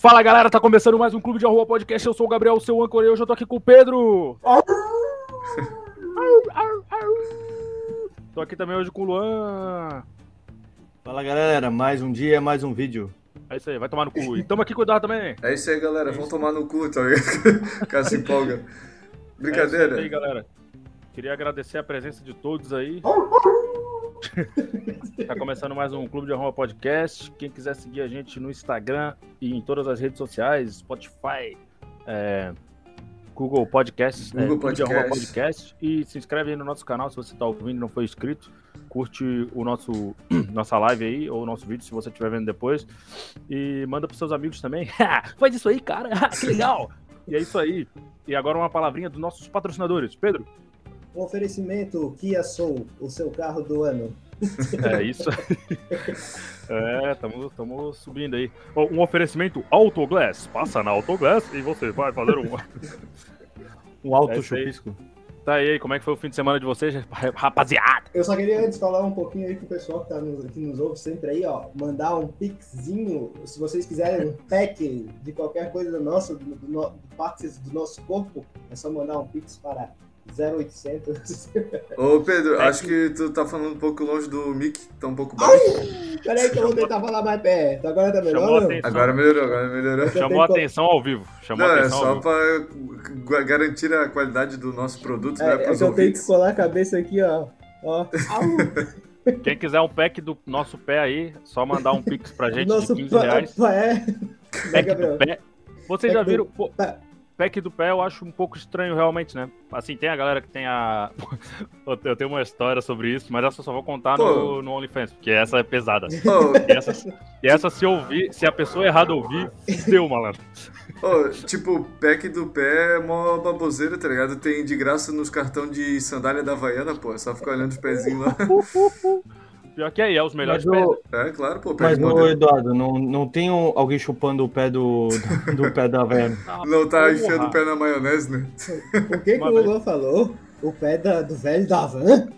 Fala galera, tá começando mais um Clube de Arroba Podcast. Eu sou o Gabriel, seu âncora, e hoje eu tô aqui com o Pedro. tô aqui também hoje com o Luan. Fala galera, mais um dia, mais um vídeo. É isso aí, vai tomar no cu. E tamo aqui com o Eduardo também. É isso aí, galera. Vamos tomar no cu, tá ligado? Cara se empolga. É isso Brincadeira. aí, galera. Queria agradecer a presença de todos aí. tá começando mais um Clube de Arroba Podcast. Quem quiser seguir a gente no Instagram e em todas as redes sociais, Spotify, é, Google Podcasts, Google é, de Arroba Podcast. Podcast. E se inscreve aí no nosso canal se você tá ouvindo e não foi inscrito. Curte o nosso nossa live aí, ou o nosso vídeo, se você estiver vendo depois. E manda pros seus amigos também. Faz isso aí, cara. que legal. E é isso aí. E agora uma palavrinha dos nossos patrocinadores. Pedro, Um oferecimento Kia Soul, o seu carro do ano. É isso aí. É, estamos subindo aí. Um oferecimento Autoglass. Passa na Autoglass e você vai fazer um. Um alto É chupisco. Tá aí, como é que foi o fim de semana de vocês, rapaziada? Eu só queria antes falar um pouquinho aí pro pessoal que, tá nos, que nos ouve sempre aí, ó. Mandar um pixinho, se vocês quiserem um pack de qualquer coisa do nosso, do, do, de partes do nosso corpo, é só mandar um pix para 0800. Ô, Pedro, É acho que tu tá falando um pouco longe do mic, tá um pouco baixo. Peraí que eu vou tentar falar mais perto. Agora tá melhor. Agora melhorou, agora melhorou. Chamou a atenção ao vivo. Chamou Não, é atenção ao só vivo. pra garantir a qualidade do nosso produto, né, É, é pros que eu tenho que colar a cabeça aqui, ó. Ó. Quem quiser um pack do nosso pé aí, só mandar um pix pra gente Nosso de 15 pa- reais. pa- é. Né, Pack do pé. Vocês Pack já do viram? Pô. Pack do pé eu acho um pouco estranho realmente, né? Assim, tem a galera que tem a. Eu tenho uma história sobre isso, mas essa eu só vou contar no, Pô. no OnlyFans, porque essa é pesada. E essa, e essa se ouvir, se a pessoa errada ouvir, deu, malandro. ô, tipo, pack do pé é mó baboseira, tá ligado? Tem de graça nos cartão de sandália da Havaiana, pô. É só ficar olhando os pezinhos lá. Pior que aí, é os melhores Mas, pés. o, É, claro, pô, mas. Eduardo, não, não tem um- alguém chupando o pé do, do, do pé da Havaiana? Ah, Não tá porra. enfiando o pé na maionese, né? O que, que o. Luan falou? O pé da- do velho da van?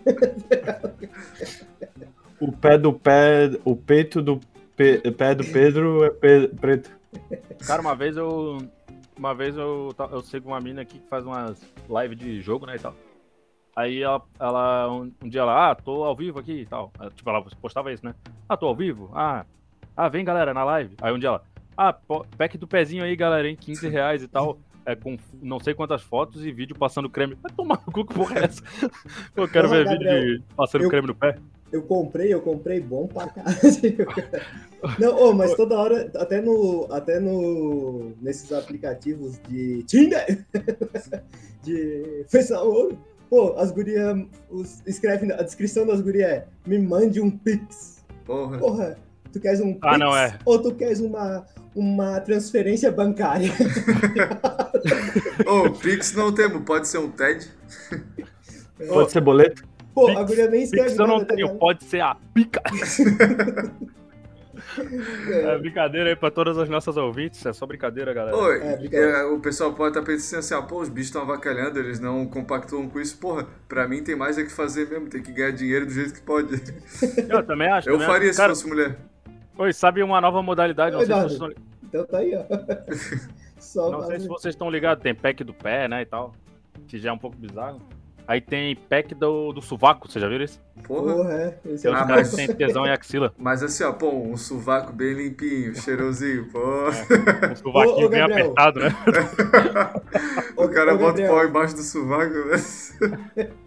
O pé do pé, o peito do pe- pé do Pedro é pe- preto. Cara, uma vez eu. Uma vez eu, eu sigo uma mina aqui que faz umas lives de jogo, né, e tal. Aí ela, ela um, um dia ela, ah, tô ao vivo aqui e tal. Tipo, ela postava isso, né? Ah, tô ao vivo? Ah, ah, vem galera, na live. Aí um dia ela, ah, pack do pezinho aí, galera, hein, 15 reais e tal. É com não sei quantas fotos e vídeo passando creme. Vai tomar no cu, que porra é essa? Eu quero Porra, ver vídeo Gabriel, de passando eu- creme no pé. Eu comprei, eu comprei bom pra caralho. Não, ô, mas toda hora, até no. Até no. Nesses aplicativos de Tinder, de Facebook, pô, as gurias. os- Escreve na- a descrição das gurias é me mande um Pix. Porra. Porra, tu queres um Pix? Ah, não, é. Ou tu queres uma, uma transferência bancária? Ô, Pix não temos, pode ser um TED. Pode ser boleto? Pô, Pix- a guria nem escreve Pix eu não tá tenho, ligado? pode ser a pica. É brincadeira aí pra todas as nossas ouvintes, é só brincadeira, galera. Oi, É, brincadeira. é, o pessoal pode estar pensando assim, ah, pô, os bichos estão avacalhando, eles não compactuam com isso. Porra, pra mim tem mais é que fazer mesmo, tem que ganhar dinheiro do jeito que pode. Eu também acho. Eu também faria acho. se Cara, fosse mulher. oi, sabe uma nova modalidade? Não, sei, se vocês estão, Então tá aí, ó. Só não sei se vocês estão ligados, tem pack do pé, né, e tal. Que já é um pouco bizarro. Aí tem pack do, do sovaco, vocês já viram isso? Porra. Porra, é. Esse Tem é os Ah, caras mas- que tem tesão em axila. Mas assim, ó, pô, um sovaco bem limpinho, cheirosinho, pô. Um sovaquinho Ô, ô, bem apertado, né? O cara Ô, bota o pau embaixo do sovaco, né?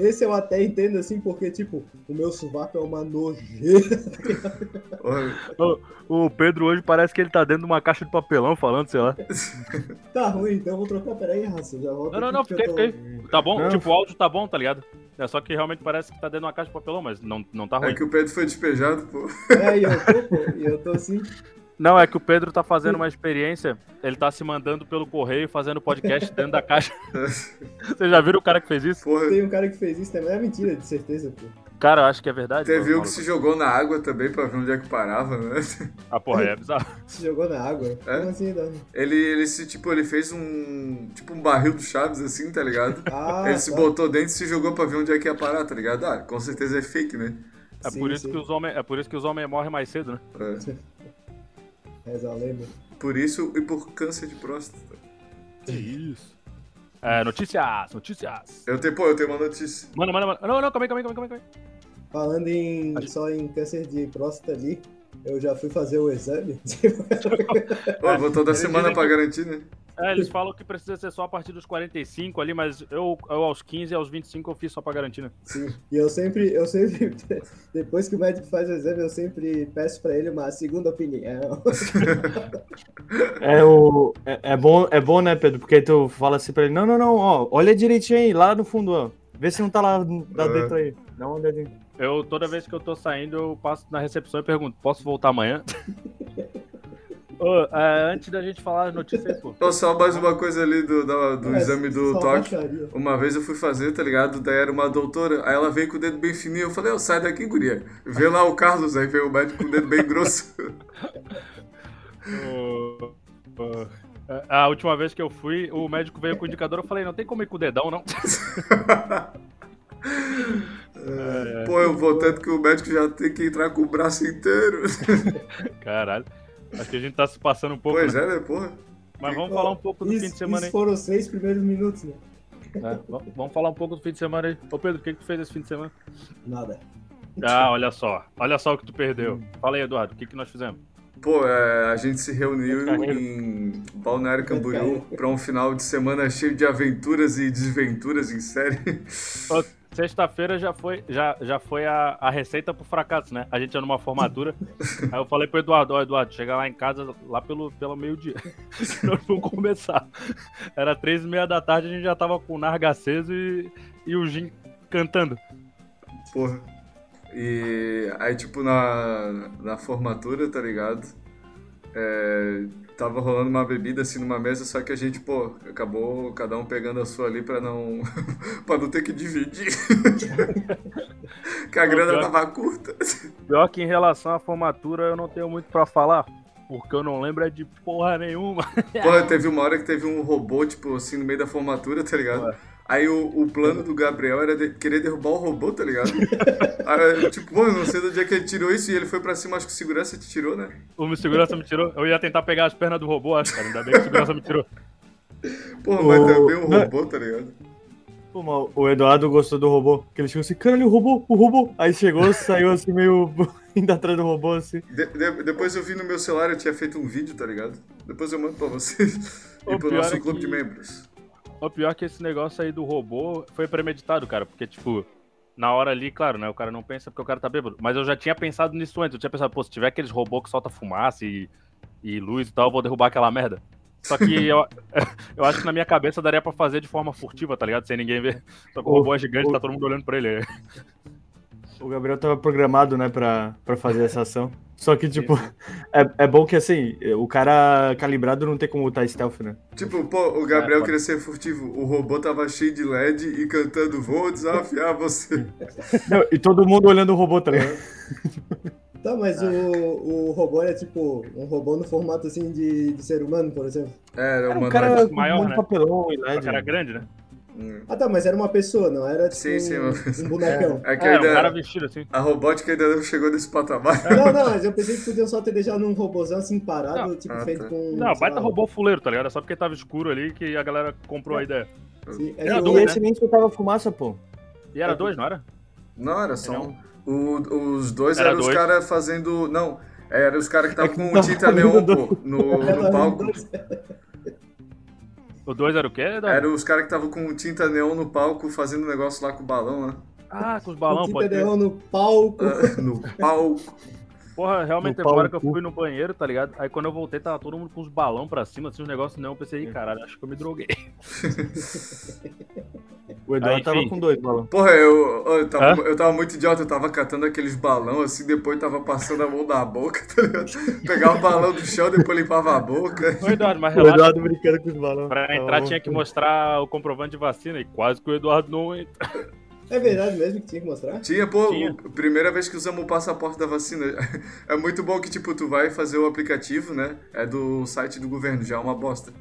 Esse eu até entendo assim, porque, tipo, o meu sovaco é uma nojeira. Porra. O Pedro hoje parece que ele tá dentro de uma caixa de papelão falando, sei lá. Tá ruim, então eu vou trocar. Peraí, raça. Já volto. Não, não, não, fiquei, tô- fiquei. Tá bom? Não. Tipo, o áudio tá bom, tá ligado? É só que realmente parece que tá dentro de uma caixa de papelão, mas não, não tá ruim. É que o Pedro foi despejado, pô. É, e eu tô, pô. E eu tô assim. Não, é que o Pedro tá fazendo uma experiência, ele tá se mandando pelo correio fazendo podcast dentro da caixa. Vocês já viram o cara que fez isso? Porra. Tem um cara que fez isso também. É mentira, de certeza, pô. Cara, eu acho que é verdade. Teve mano. um que se jogou na água também pra ver onde é que parava, né? Ah, porra, é bizarro. Se jogou na água. É? Como assim, não? Ele, ele se, tipo, ele fez um. Tipo um barril do Chaves, assim, tá ligado? Ah, ele se tá. botou dentro e se jogou pra ver onde é que ia parar, tá ligado? Ah, com certeza é fake, né? É Sim, por isso sim. que os homens, é por isso que os homens morrem mais cedo, né? É. Reza a lenda. Por isso e por câncer de próstata. Que isso. É, notícias, notícias. Eu tenho, pô, eu tenho uma notícia. Manda, manda, manda. Não, não, calma aí, calma aí, calma aí. Calma aí. Falando em, só em câncer de próstata ali, eu já fui fazer o exame. Ó, vou toda semana pra garantir, né? É, eles falam que precisa ser só a partir dos 45 ali, mas eu, eu aos 15 e aos 25 eu fiz só pra garantir, né? Sim. E eu sempre, eu sempre, depois que o médico faz o exame, eu sempre peço pra ele uma segunda opinião. É, o, é, é bom, é bom, né, Pedro? Porque tu fala assim pra ele, não, não, não, ó, olha direitinho aí, lá no fundo, ó. Vê se não tá lá, lá É. dentro aí. Dá uma olhadinha. Eu, toda vez que eu tô saindo, eu passo na recepção e pergunto, posso voltar amanhã? Ô, é, antes da gente falar as notícias pô. Ó, só mais uma coisa ali do, da- do Mas exame do toque. baixaria. Uma vez eu fui fazer, tá ligado? Daí era uma doutora, aí ela veio com o dedo bem fininho. Eu falei, ó, sai daqui, guria. Vê lá o Carlos, aí veio o médico com o dedo bem grosso. É, A última vez que eu fui, o médico veio com o indicador, eu falei, não tem como ir com o dedão, não. Pô, eu vou tanto que o médico já tem que entrar com o braço inteiro. Caralho. Acho que a gente tá se passando um pouco, Pois né? é, né, porra? Mas vamos falar um pouco do Isso, fim de semana isso aí. foram os seis primeiros minutos, né? É, vamos- vamos falar um pouco do fim de semana aí. Ô Pedro, o que, que tu fez esse fim de semana? Nada. Ah, olha só. Olha só o que tu perdeu. Fala aí, Eduardo, o que, que nós fizemos? Pô, é, a gente se reuniu em Balneário Camboriú pra um final de semana cheio de aventuras e desventuras em série. Sexta-feira já foi, já, já foi a, a receita pro fracasso, né? A gente ia numa formatura. aí eu falei pro Eduardo, ó, Eduardo, chega lá em casa lá pelo, pelo meio-dia. Nós vamos começar. Era três e meia da tarde, a gente já tava com o narga aceso e, e o Jim cantando. Porra. E aí, tipo, na, na formatura, tá ligado? É, tava rolando uma bebida assim numa mesa, só que a gente, pô, acabou cada um pegando a sua ali pra não. pra não ter que dividir. que a grana pior- tava curta. Pior que em relação à formatura, eu não tenho muito pra falar. Porque eu não lembro é de porra nenhuma. Porra, teve uma hora que teve um robô, tipo, assim, no meio da formatura, tá ligado? Ué. Aí o, o plano do Gabriel era de- querer derrubar o robô, tá ligado? Aí, tipo, pô, eu não sei do dia que ele tirou isso e ele foi pra cima, acho que o segurança te tirou, né? O segurança me tirou. Eu ia tentar pegar as pernas do robô, acho, cara. Ainda bem que o segurança me tirou. Porra, mas O- também um Não. robô, tá ligado? Pô, mas o Eduardo gostou do robô, que ele chegou assim, caralho, o robô, o robô. Aí chegou, saiu assim, meio indo atrás do robô, assim. De- de- depois eu vi no meu celular, eu tinha feito um vídeo, tá ligado? Depois eu mando pra vocês. O e pro nosso é clube que- de membros. O pior é que esse negócio aí do robô foi premeditado, cara. Porque, tipo, na hora ali, claro, né? O cara não pensa porque o cara tá bêbado. Mas eu já tinha pensado nisso antes. Eu tinha pensado, pô, se tiver aqueles robôs que solta fumaça e, e luz e tal, eu vou derrubar aquela merda. Só que eu, eu acho que na minha cabeça daria pra fazer de forma furtiva, tá ligado? Sem ninguém ver. Só que o robô é gigante, tá todo mundo olhando pra ele. O Gabriel tava programado, né, pra, pra fazer essa ação. Só que, tipo, é, é bom que, assim, o cara calibrado não tem como estar stealth, né? Tipo, pô, o Gabriel É, queria ser furtivo. O robô tava cheio de LED e cantando Vou desafiar você. Não, e todo mundo olhando o robô, tá ligado? Tá, mas o, o robô é tipo um robô no formato assim de, de ser humano, por exemplo. É, era uma um cara com maior, um monte né? de papelão e LED. que era grande, né? Hum. Ah tá, mas era uma pessoa, não era tipo Sim, sim, um, um bonecão. É que É, um ainda. cara vestido assim. A robótica ainda não chegou nesse patamar. Não, não, mas eu pensei que podiam só ter deixado num robôzão assim parado, Não. tipo Ah, feito tá. com. Não, baita lá, robô fuleiro, tá ligado? É só porque tava escuro ali que a galera comprou a ideia. sim, é Era que E do- o- né? esse nem soltava fumaça, pô. E era dois, não era? Não, era só um. O- os dois Era eram os dois. caras fazendo. Não, eram os caras que estavam É com tinta neon, fazendo pô, no, no palco. Dois. O dois era o quê? Eduardo? Eram os caras que estavam com tinta neon no palco fazendo negócio lá com o balão, né? Ah, com os balão, Com pode tinta neon no palco. Ah, no palco. Porra, realmente teve hora que eu fui no banheiro, tá ligado? Aí quando eu voltei, tava todo mundo com os balão pra cima, assim, os negócios não. Eu pensei, "Ih, caralho, acho que eu me droguei. O Eduardo Ah, tava com dois balão. Porra, eu, eu, tava, eu tava muito idiota, eu tava catando aqueles balão assim, depois tava passando a mão na boca, tá ligado? Pegava o balão do chão, depois limpava a boca. Ô, Eduardo, mas O relaxa. Eduardo brincando com os balões. Pra Tava entrar tinha que mostrar o comprovante de vacina e quase que o Eduardo não entra. É verdade mesmo que tinha que mostrar? Tinha, pô, Tinha. o- primeira vez que usamos o passaporte da vacina. É muito bom que, tipo, tu vai fazer o aplicativo, né? É do site do governo, já é uma bosta.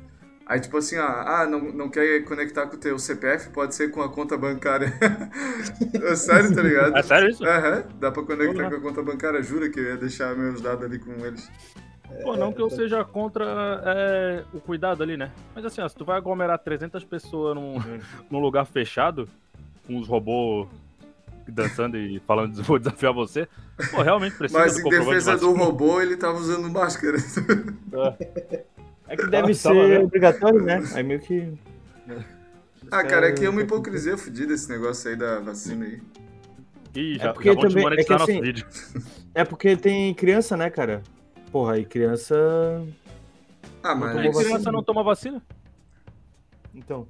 Aí, tipo assim, ah, ah, não, não quer conectar com o teu CPF? Pode ser com a conta bancária. é sério, tá ligado? É sério isso? Aham, dá pra conectar com a conta bancária. Jura que eu ia deixar meus dados ali com eles. Pô, não que eu seja contra é, o cuidado ali, né? Mas assim, ó, se tu vai aglomerar 300 pessoas num, num lugar fechado, com os robôs dançando e falando, vou desafiar você, pô, realmente precisa Mas do em defesa de do robô, ele tava usando máscara. É que deve Ah, ser tava vendo. obrigatório, né? Aí meio que. ah, cara, é que é uma hipocrisia fodida esse negócio aí da vacina aí. Ih, já, É porque já vão também- é que assim- vídeo. É porque tem criança, né, cara? Porra, aí criança. Ah, Não mas. tomou E vacina. criança não toma vacina? Então.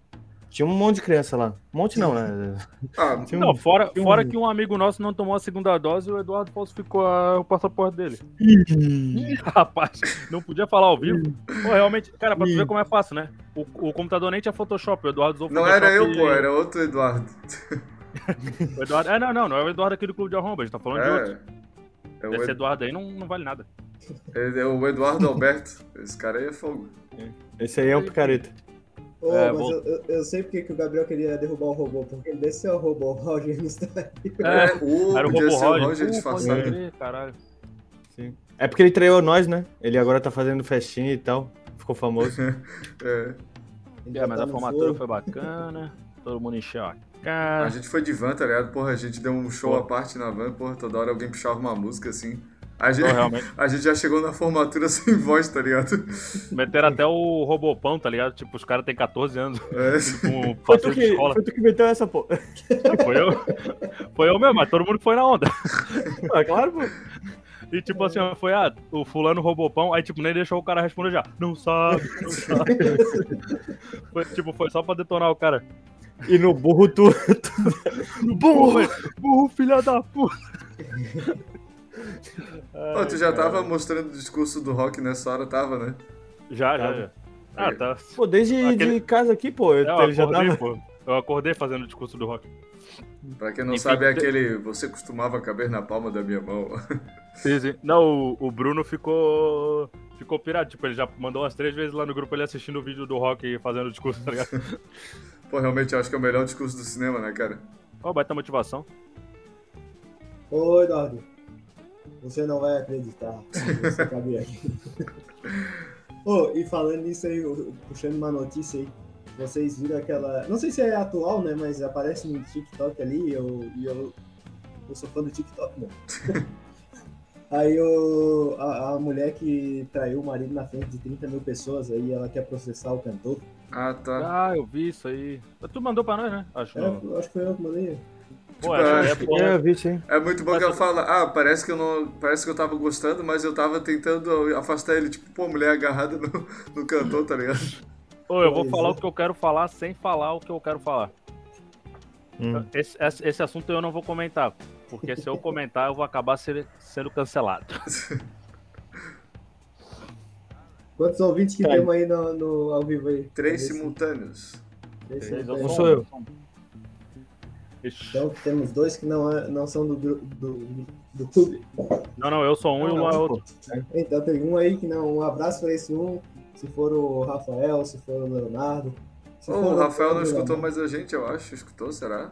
Tinha um monte de criança lá. Um monte não, né? Ah, Tinha um- Não, fora, tinha um- fora que um amigo nosso não tomou a segunda dose e o Eduardo falsificou a- o passaporte dele. Ih, rapaz, não podia falar ao vivo. Pô, realmente, cara, pra tu ver como é fácil, né? O, o computador nem tinha Photoshop, o Eduardo usou não Photoshop. era eu, e- pô, era outro Eduardo. O Eduardo... É, não, não, não é o Eduardo aqui do Clube de Arromba, a gente tá falando de outro. É. É Esse Ed- Eduardo aí não, não vale nada. é o Eduardo Alberto. Esse cara aí é fogo. Esse aí é um picareta. Ô, É, mas vou- eu, eu- eu sei porque que o Gabriel queria derrubar o robô, porque desse é o robô, o Roger não está aí. É, o, Era o ser o Roger. Roger Pô, disfarçado. crer, caralho. Sim. É porque ele traiu nós, né? Ele agora tá fazendo festinha e tal. Ficou famoso. É. Ele É, mas tá a no formatura foro. foi bacana, todo mundo encheu a A cara. gente foi de van, tá ligado? Porra, a gente deu um show Pô. à parte na van, porra, toda hora alguém puxava uma música assim. A gente, Pô, realmente. a gente já chegou na formatura sem voz, tá ligado? Meteram até o Robopão, tá ligado? Tipo, os caras têm 14 anos, É. um Foi tu, que, escola. foi tu que meteu essa porra. Foi eu. Foi eu mesmo, mas todo mundo foi na onda. Ah, claro, pô. E tipo assim, foi, ah, o fulano roubou pão, aí tipo, nem deixou o cara responder já. Não sabe, não sabe. foi, tipo, foi só pra detonar o cara. E no burro tu. Burro, burro, filha da puta. Pô, tu já tava mostrando o discurso do rock nessa hora, tava, né? Já, já, Tava. já. Ah, tá. Pô, desde Aquele- de casa aqui, pô. É, Eu ele já acordei, tava. pô. Eu acordei fazendo o discurso do rock. Pra quem não Enfim, sabe, é aquele. Você costumava caber na palma da minha mão. Sim, sim. Não, o, o Bruno ficou. Ficou pirado. Tipo, ele já mandou umas três vezes lá no grupo ele assistindo o vídeo do rock e fazendo o discurso, tá ligado? Pô, realmente eu acho que é o melhor discurso do cinema, né, cara? Ó, baita motivação. Ô, Eduardo, você não vai acreditar se você caber aqui. Ô, e falando nisso aí, eu- puxando uma notícia aí, vocês viram aquela. Não sei se é atual, né? Mas aparece no TikTok ali, eu, e eu, eu sou fã do TikTok, né? Aí o, a, a mulher que traiu o marido na frente de 30 mil pessoas, aí ela quer processar o cantor. Ah, tá. Ah, eu vi isso aí. Tu mandou pra nós, né? Acho É, não. eu acho que foi eu que mandei. Pô, Tipo, é é-. É. É muito bom Mas que ela fala, ah, parece que eu não. Parece que eu tava gostando, mas eu tava tentando afastar ele, tipo, pô, mulher agarrada no, no cantor, tá ligado? Ô, eu vou Pois falar é. o que eu quero falar sem falar o que eu quero falar. Hum. Esse, esse, esse assunto eu não vou comentar. Porque se eu comentar, eu vou acabar ser- sendo cancelado. Quantos ouvintes que Tá. temos aí no, no ao vivo aí? Três simultâneos. três simultâneos. Não sou eu. Então temos dois que não, é- não são do, do, do clube. Não, não, eu sou um e o Luan é outro. Então tem um aí que não. Um abraço pra esse um. Se for o Rafael, se for o Leonardo. For o Rafael não escutou mais a gente, eu acho. Escutou, será?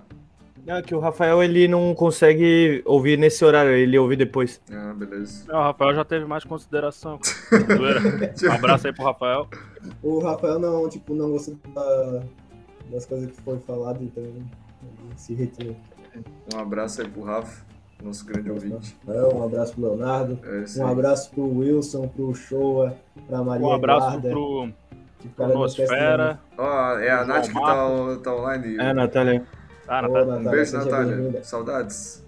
Não, que o Rafael ele não consegue ouvir nesse horário, ele ouve depois. Ah, beleza. Não, o Rafael já teve mais consideração. Um abraço aí pro Rafael. O Rafael não, tipo, não gostou da- das coisas que foi falado, então se retirou. Um abraço aí pro Rafa, nosso grande ouvinte. Um abraço pro Leonardo. É Um abraço pro Wilson, pro Showa, pra Maria Um abraço Eduarda, pro, Nosfera. Ó, é a João Nath que tá, tá online. É, Natália. Ah, Natália. Um beijo, Natália. Saudades.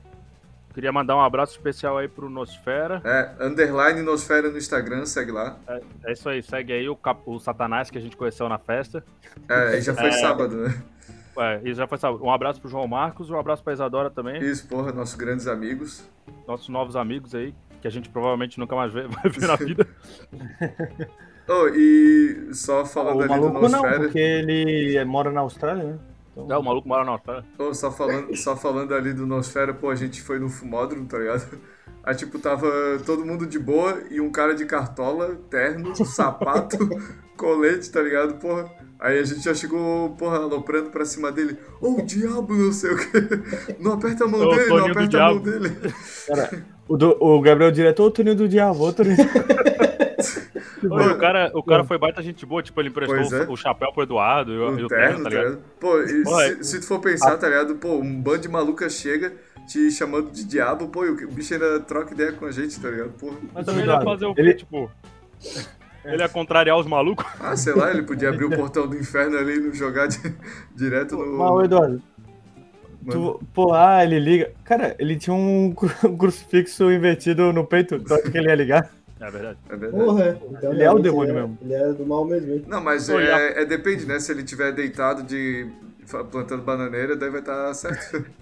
Queria mandar um abraço especial aí pro Nosfera. É, underline Nosfera no Instagram, segue lá. É isso aí, segue aí o, cap- o Satanás que a gente conheceu na festa. É, aí já foi É. sábado, né? É, isso já foi sábado. Um abraço pro João Marcos, um abraço pra Isadora também. Isso, porra, nossos grandes amigos. Nossos novos amigos aí, que a gente provavelmente nunca mais vê, vai ver na vida. Oh, e só falando O ali do maluco não, Nosfera. porque ele mora na Austrália, né? Então, É, o maluco mora na Austrália. Ô, só, falando, só falando ali do Nosfera, pô, a gente foi no fumódromo, tá ligado? Aí, tipo, tava todo mundo de boa e um cara de cartola, terno, sapato, colete, tá ligado, porra? Aí a gente já chegou, porra, aloprando pra cima dele. Ô, o diabo, não sei o quê. Não aperta a mão Ô, dele, não Toninho aperta a mão diabo. dele. O, do- o Gabriel diretor, o Toninho do Diabo, o Toninho. Ô, e o cara, o cara foi baita gente boa, tipo, ele emprestou é. o, chapéu pro Eduardo e o, e terno, terno, tá ligado? Pô, e Pô, é- se, se tu for pensar, tá ligado? Pô, um bando de maluca chega te chamando de diabo, pô, e o bicho ainda troca ideia com a gente, tá ligado? Porra. Mas também ele ia fazer o quê, Ele- tipo... Ele ia contrariar os malucos? Ah, sei lá, ele podia abrir o portão do inferno ali e nos jogar di- direto no. Mas, ô, Eduardo, tu, pô, ah, ele liga. Cara, ele tinha um cru- crucifixo invertido no peito, tu acha que ele ia ligar? É verdade. É verdade. Porra, então Ele é o demônio ele mesmo. Ele era do mal mesmo, hein? Não, mas é, é depende, né? Se ele tiver deitado de. Plantando bananeira, daí vai estar certo.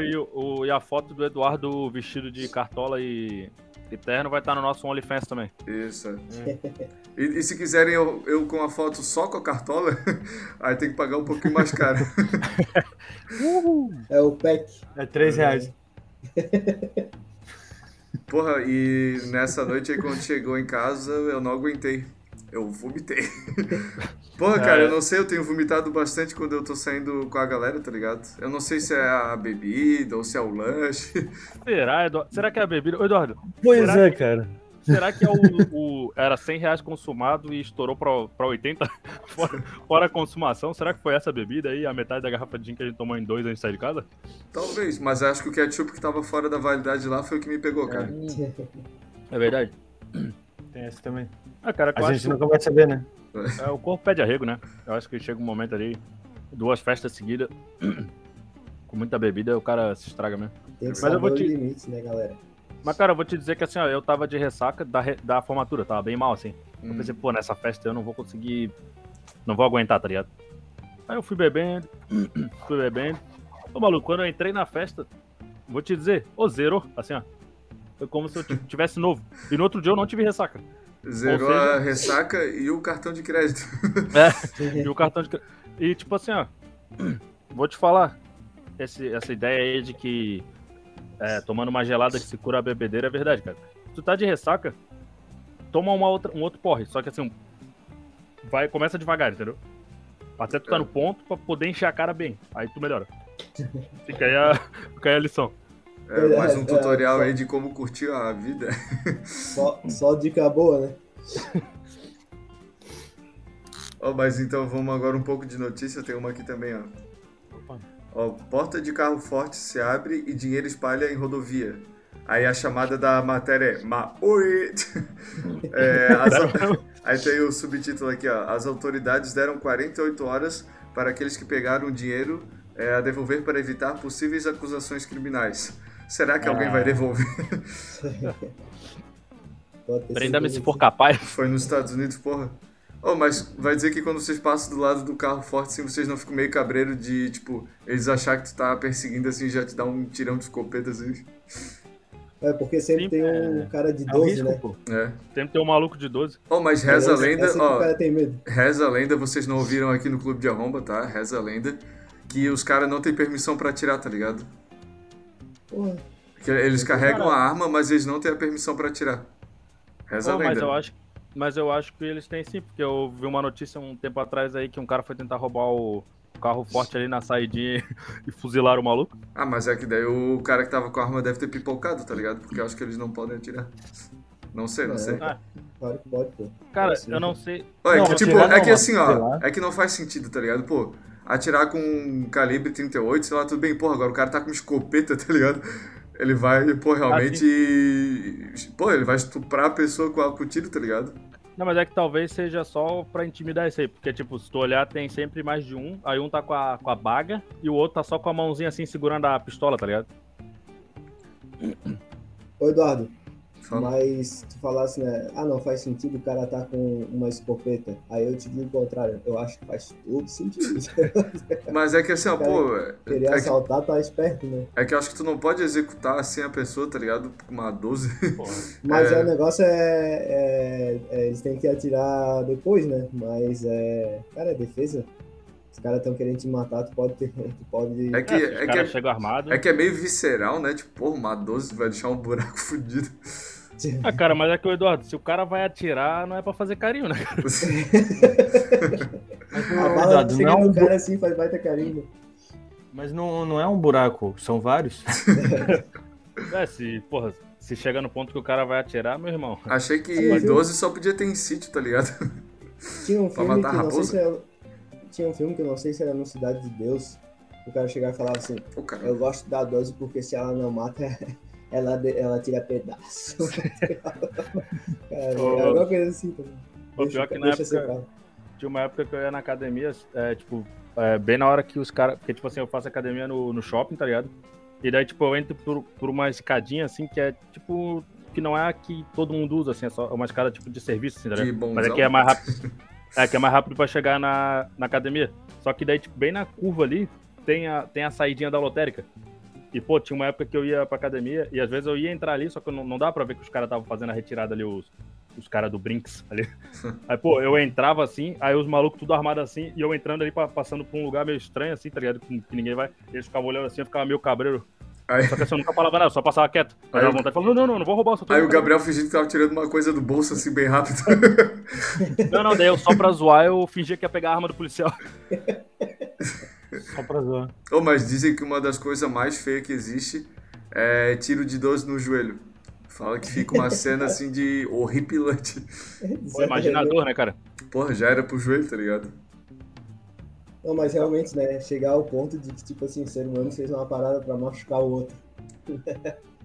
E, o- e a foto do Eduardo vestido de cartola e, e terno vai estar no nosso OnlyFans também. Isso. é. E, e se quiserem eu, eu com a foto só com a cartola, aí tem que pagar um pouquinho mais caro. É o PEC. É 3 reais. Porra, e nessa noite aí quando chegou em casa, eu não aguentei. Eu vomitei. Porra, cara, É. eu não sei, eu tenho vomitado bastante quando eu tô saindo com a galera, tá ligado? Eu não sei se é a bebida ou se é o lanche. Será, Eduardo? Será que é a bebida? Ô, Eduardo, Pois é, cara. será que é o, o- Era 100 reais consumado e estourou pra, pra 80? Fora, fora a consumação, será que foi essa bebida aí? A metade da garrafa de gin que a gente tomou em dois antes de sair de casa? Talvez, mas acho que o ketchup que tava fora da validade lá foi o que me pegou, cara. É verdade. Tem essa também. Ah, cara, eu A gente nunca vai saber, né? é, o corpo pede arrego, né? Eu acho que chega um momento ali, duas festas seguidas, com muita bebida, o cara se estraga mesmo. Tem que Mas eu vou te- limites, né, galera? Mas, cara, eu vou te dizer que assim, ó, eu tava de ressaca da, re- da formatura, tava bem mal, assim. Eu Hum. pensei, pô, nessa festa eu não vou conseguir. Não vou aguentar, tá ligado? Aí eu fui bebendo, fui bebendo. Ô, maluco, quando eu entrei na festa, vou te dizer, ô, zerou, assim, ó. Foi como se eu tivesse novo. E no outro dia eu não tive ressaca. Zerou Ou seja- a ressaca e o cartão de crédito. E o cartão de. cre- E tipo assim, ó. Vou te falar. Esse, essa ideia aí de que é, tomando uma gelada que se cura a bebedeira é verdade, cara. Tu tá de ressaca, toma uma outra, um outro porre. Só que assim, vai, começa devagar, entendeu? Até tu tá no ponto pra poder encher a cara bem. Aí tu melhora. Fica aí a, fica aí a lição. É, mais É, um é, tutorial só- aí de como curtir a vida. Só, só dica boa, né? Ó, mas então vamos agora um pouco de notícia, tem uma aqui também, ó. Ó, porta de carro forte se abre e dinheiro espalha em rodovia. Aí a chamada da matéria é Maoi. É, as- aí tem o subtítulo aqui, ó. As autoridades deram 48 horas para aqueles que pegaram o dinheiro é, a devolver para evitar possíveis acusações criminais. Será que alguém Ah. vai devolver? Pode ter Prenda-me se for capaz. Foi nos Estados Unidos, porra. Oh, mas vai dizer que quando vocês passam do lado do carro forte, assim, vocês não ficam meio cabreiro de, tipo, eles achar que tu tá perseguindo, assim, já te dá um tirão de escopeta, assim. É, porque sempre Sim, tem um é- cara de É um 12, risco, né? pô. É. Sempre tem um maluco de 12. Oh, mas reza a lenda, ó, medo. reza a lenda, vocês não ouviram aqui no Clube de Arromba, tá? Reza a lenda, que os caras não têm permissão pra atirar, tá ligado? Porra. Que eles carregam Cara. a arma, mas eles não têm a permissão pra atirar. Reza Pô, a lenda. mas eu acho mas eu acho que eles têm sim, porque eu vi uma notícia um tempo atrás aí que um cara foi tentar roubar o carro forte ali na saidinha e fuzilaram o maluco. Ah, mas é que daí o cara que tava com a arma deve ter pipocado, tá ligado? Porque eu acho que eles não podem atirar. Não sei, não É. sei. Ah, Claro que pode, pô. cara, eu não sei. Olha, Não, que, tipo, é não, que assim, ó, é que não faz sentido, tá ligado? Pô, atirar com um calibre 38, sei lá, tudo bem, porra, agora o cara tá com escopeta, tá ligado? Ele vai, pô, realmente. pô, ele vai estuprar a pessoa com, a- com o tiro, tá ligado? Não, mas é que talvez seja só pra intimidar isso aí, porque tipo, se tu olhar tem sempre mais de um, aí um tá com a, com a baga e o outro tá só com a mãozinha assim segurando a pistola, tá ligado? Ô, Eduardo, Fala. mas tu falasse, né? Ah, não, faz sentido o cara tá com uma escopeta. Aí eu te digo o contrário. Eu acho que faz todo sentido. Mas é que assim, ó, pô, Querer é que, assaltar, tá esperto, né? é que eu acho que tu não pode executar assim a pessoa, tá ligado? Com uma 12. Mas É. é, o negócio é, é- é- Eles têm que atirar depois, né? Mas é. Cara, é defesa. Os caras estão querendo te matar, tu pode ter. Tu pode. É que, É, é, que é, armados. é que é meio visceral, né? Tipo, porra, uma 12 vai deixar um buraco fudido. Ah, cara, mas é que o Eduardo, se o cara vai atirar, não é pra fazer carinho, né? A bala Eduardo, chega não é um cara assim, faz baita carinho. Mas não, não é um buraco, são vários. É, se, porra, se chega no ponto que o cara vai atirar, meu irmão. Achei que mas eu- 12 só podia ter em sítio, tá ligado? Tinha um Pra filme que matar a não sei se era. Tinha um filme que eu não sei se era no Cidade de Deus. O cara chegava e falava assim, eu gosto da 12 porque se ela não mata, ela, ela tira pedaço. cara, Ô, é alguma coisa assim também. Ô, Deixa, pior que na época-. Tinha uma época que eu ia na academia, é, tipo, é, bem na hora que os caras. Porque, tipo assim, eu faço academia no, no shopping, tá ligado? E daí, tipo, eu entro por, por uma escadinha, assim, que é, tipo, que não é a que todo mundo usa, assim, é só uma escada, tipo, de serviço, assim, tá ligado? Mas aqui é mais rápido. É, que é mais rápido pra chegar na, na academia. Só que daí, tipo, bem na curva ali, tem a, tem a saidinha da lotérica. E, pô, tinha uma época que eu ia pra academia e às vezes eu ia entrar ali, só que não, não dava pra ver que os caras estavam fazendo a retirada ali, os, os caras do Brinks ali. Aí, pô, eu entrava assim, aí os malucos tudo armado assim, e eu entrando ali, pa- passando por um lugar meio estranho assim, tá ligado? Que, que ninguém vai. Eles ficavam olhando assim, eu ficava meio cabreiro. Aí, Só que assim, eu nunca falava nada, eu só passava quieto. Aí Aí o- vontade de falar, não, não, não, não vou roubar, eu tô aí o brincando." Gabriel fingindo que tava tirando uma coisa do bolso assim bem rápido. Não, não, daí eu só pra zoar, eu fingia que ia pegar a arma do policial. Só pra zoar. oh, mas dizem que uma das coisas mais feias que existe é tiro de 12 no joelho. Fala que fica uma cena assim de horripilante. Pô, imaginador, né, cara? Porra, já era pro joelho, tá ligado? Não, mas realmente, né, chegar ao ponto de que, tipo assim, o ser humano fez uma parada pra machucar o outro.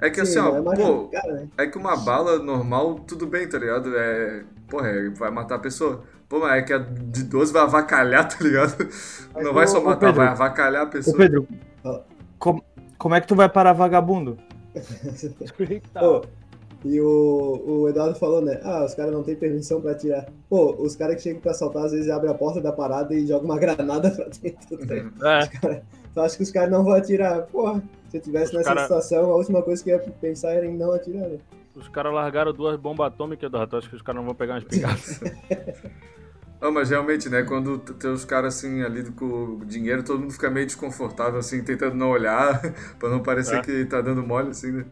É que assim, Sim, ó, não é pô, cara, né? é que uma bala normal, tudo bem, tá ligado? É. Porra, é- vai matar a pessoa. Pô, mas é que a de 12 vai avacalhar, tá ligado? Mas, Não vai só ô, ô, matar, vai avacalhar a Ô, pessoa. Pedro, Fala. com- como é que tu vai parar vagabundo? Pô, e o, o Eduardo falou, né? Ah, os caras não têm permissão pra atirar. Pô, os caras que chegam pra assaltar, às vezes abrem a porta da parada e jogam uma granada pra dentro. tá? É, Tu acha que os caras não vão atirar? Porra, se eu tivesse Os nessa cara- situação, a última coisa que eu ia pensar era em não atirar, né? Os caras largaram duas bombas atômicas, Eduardo. Acho que os caras não vão pegar uma espingarda. Não, mas realmente, né? Quando tem os caras assim ali com o dinheiro, todo mundo fica meio desconfortável, assim, tentando não olhar, pra não parecer É. que tá dando mole, assim, né?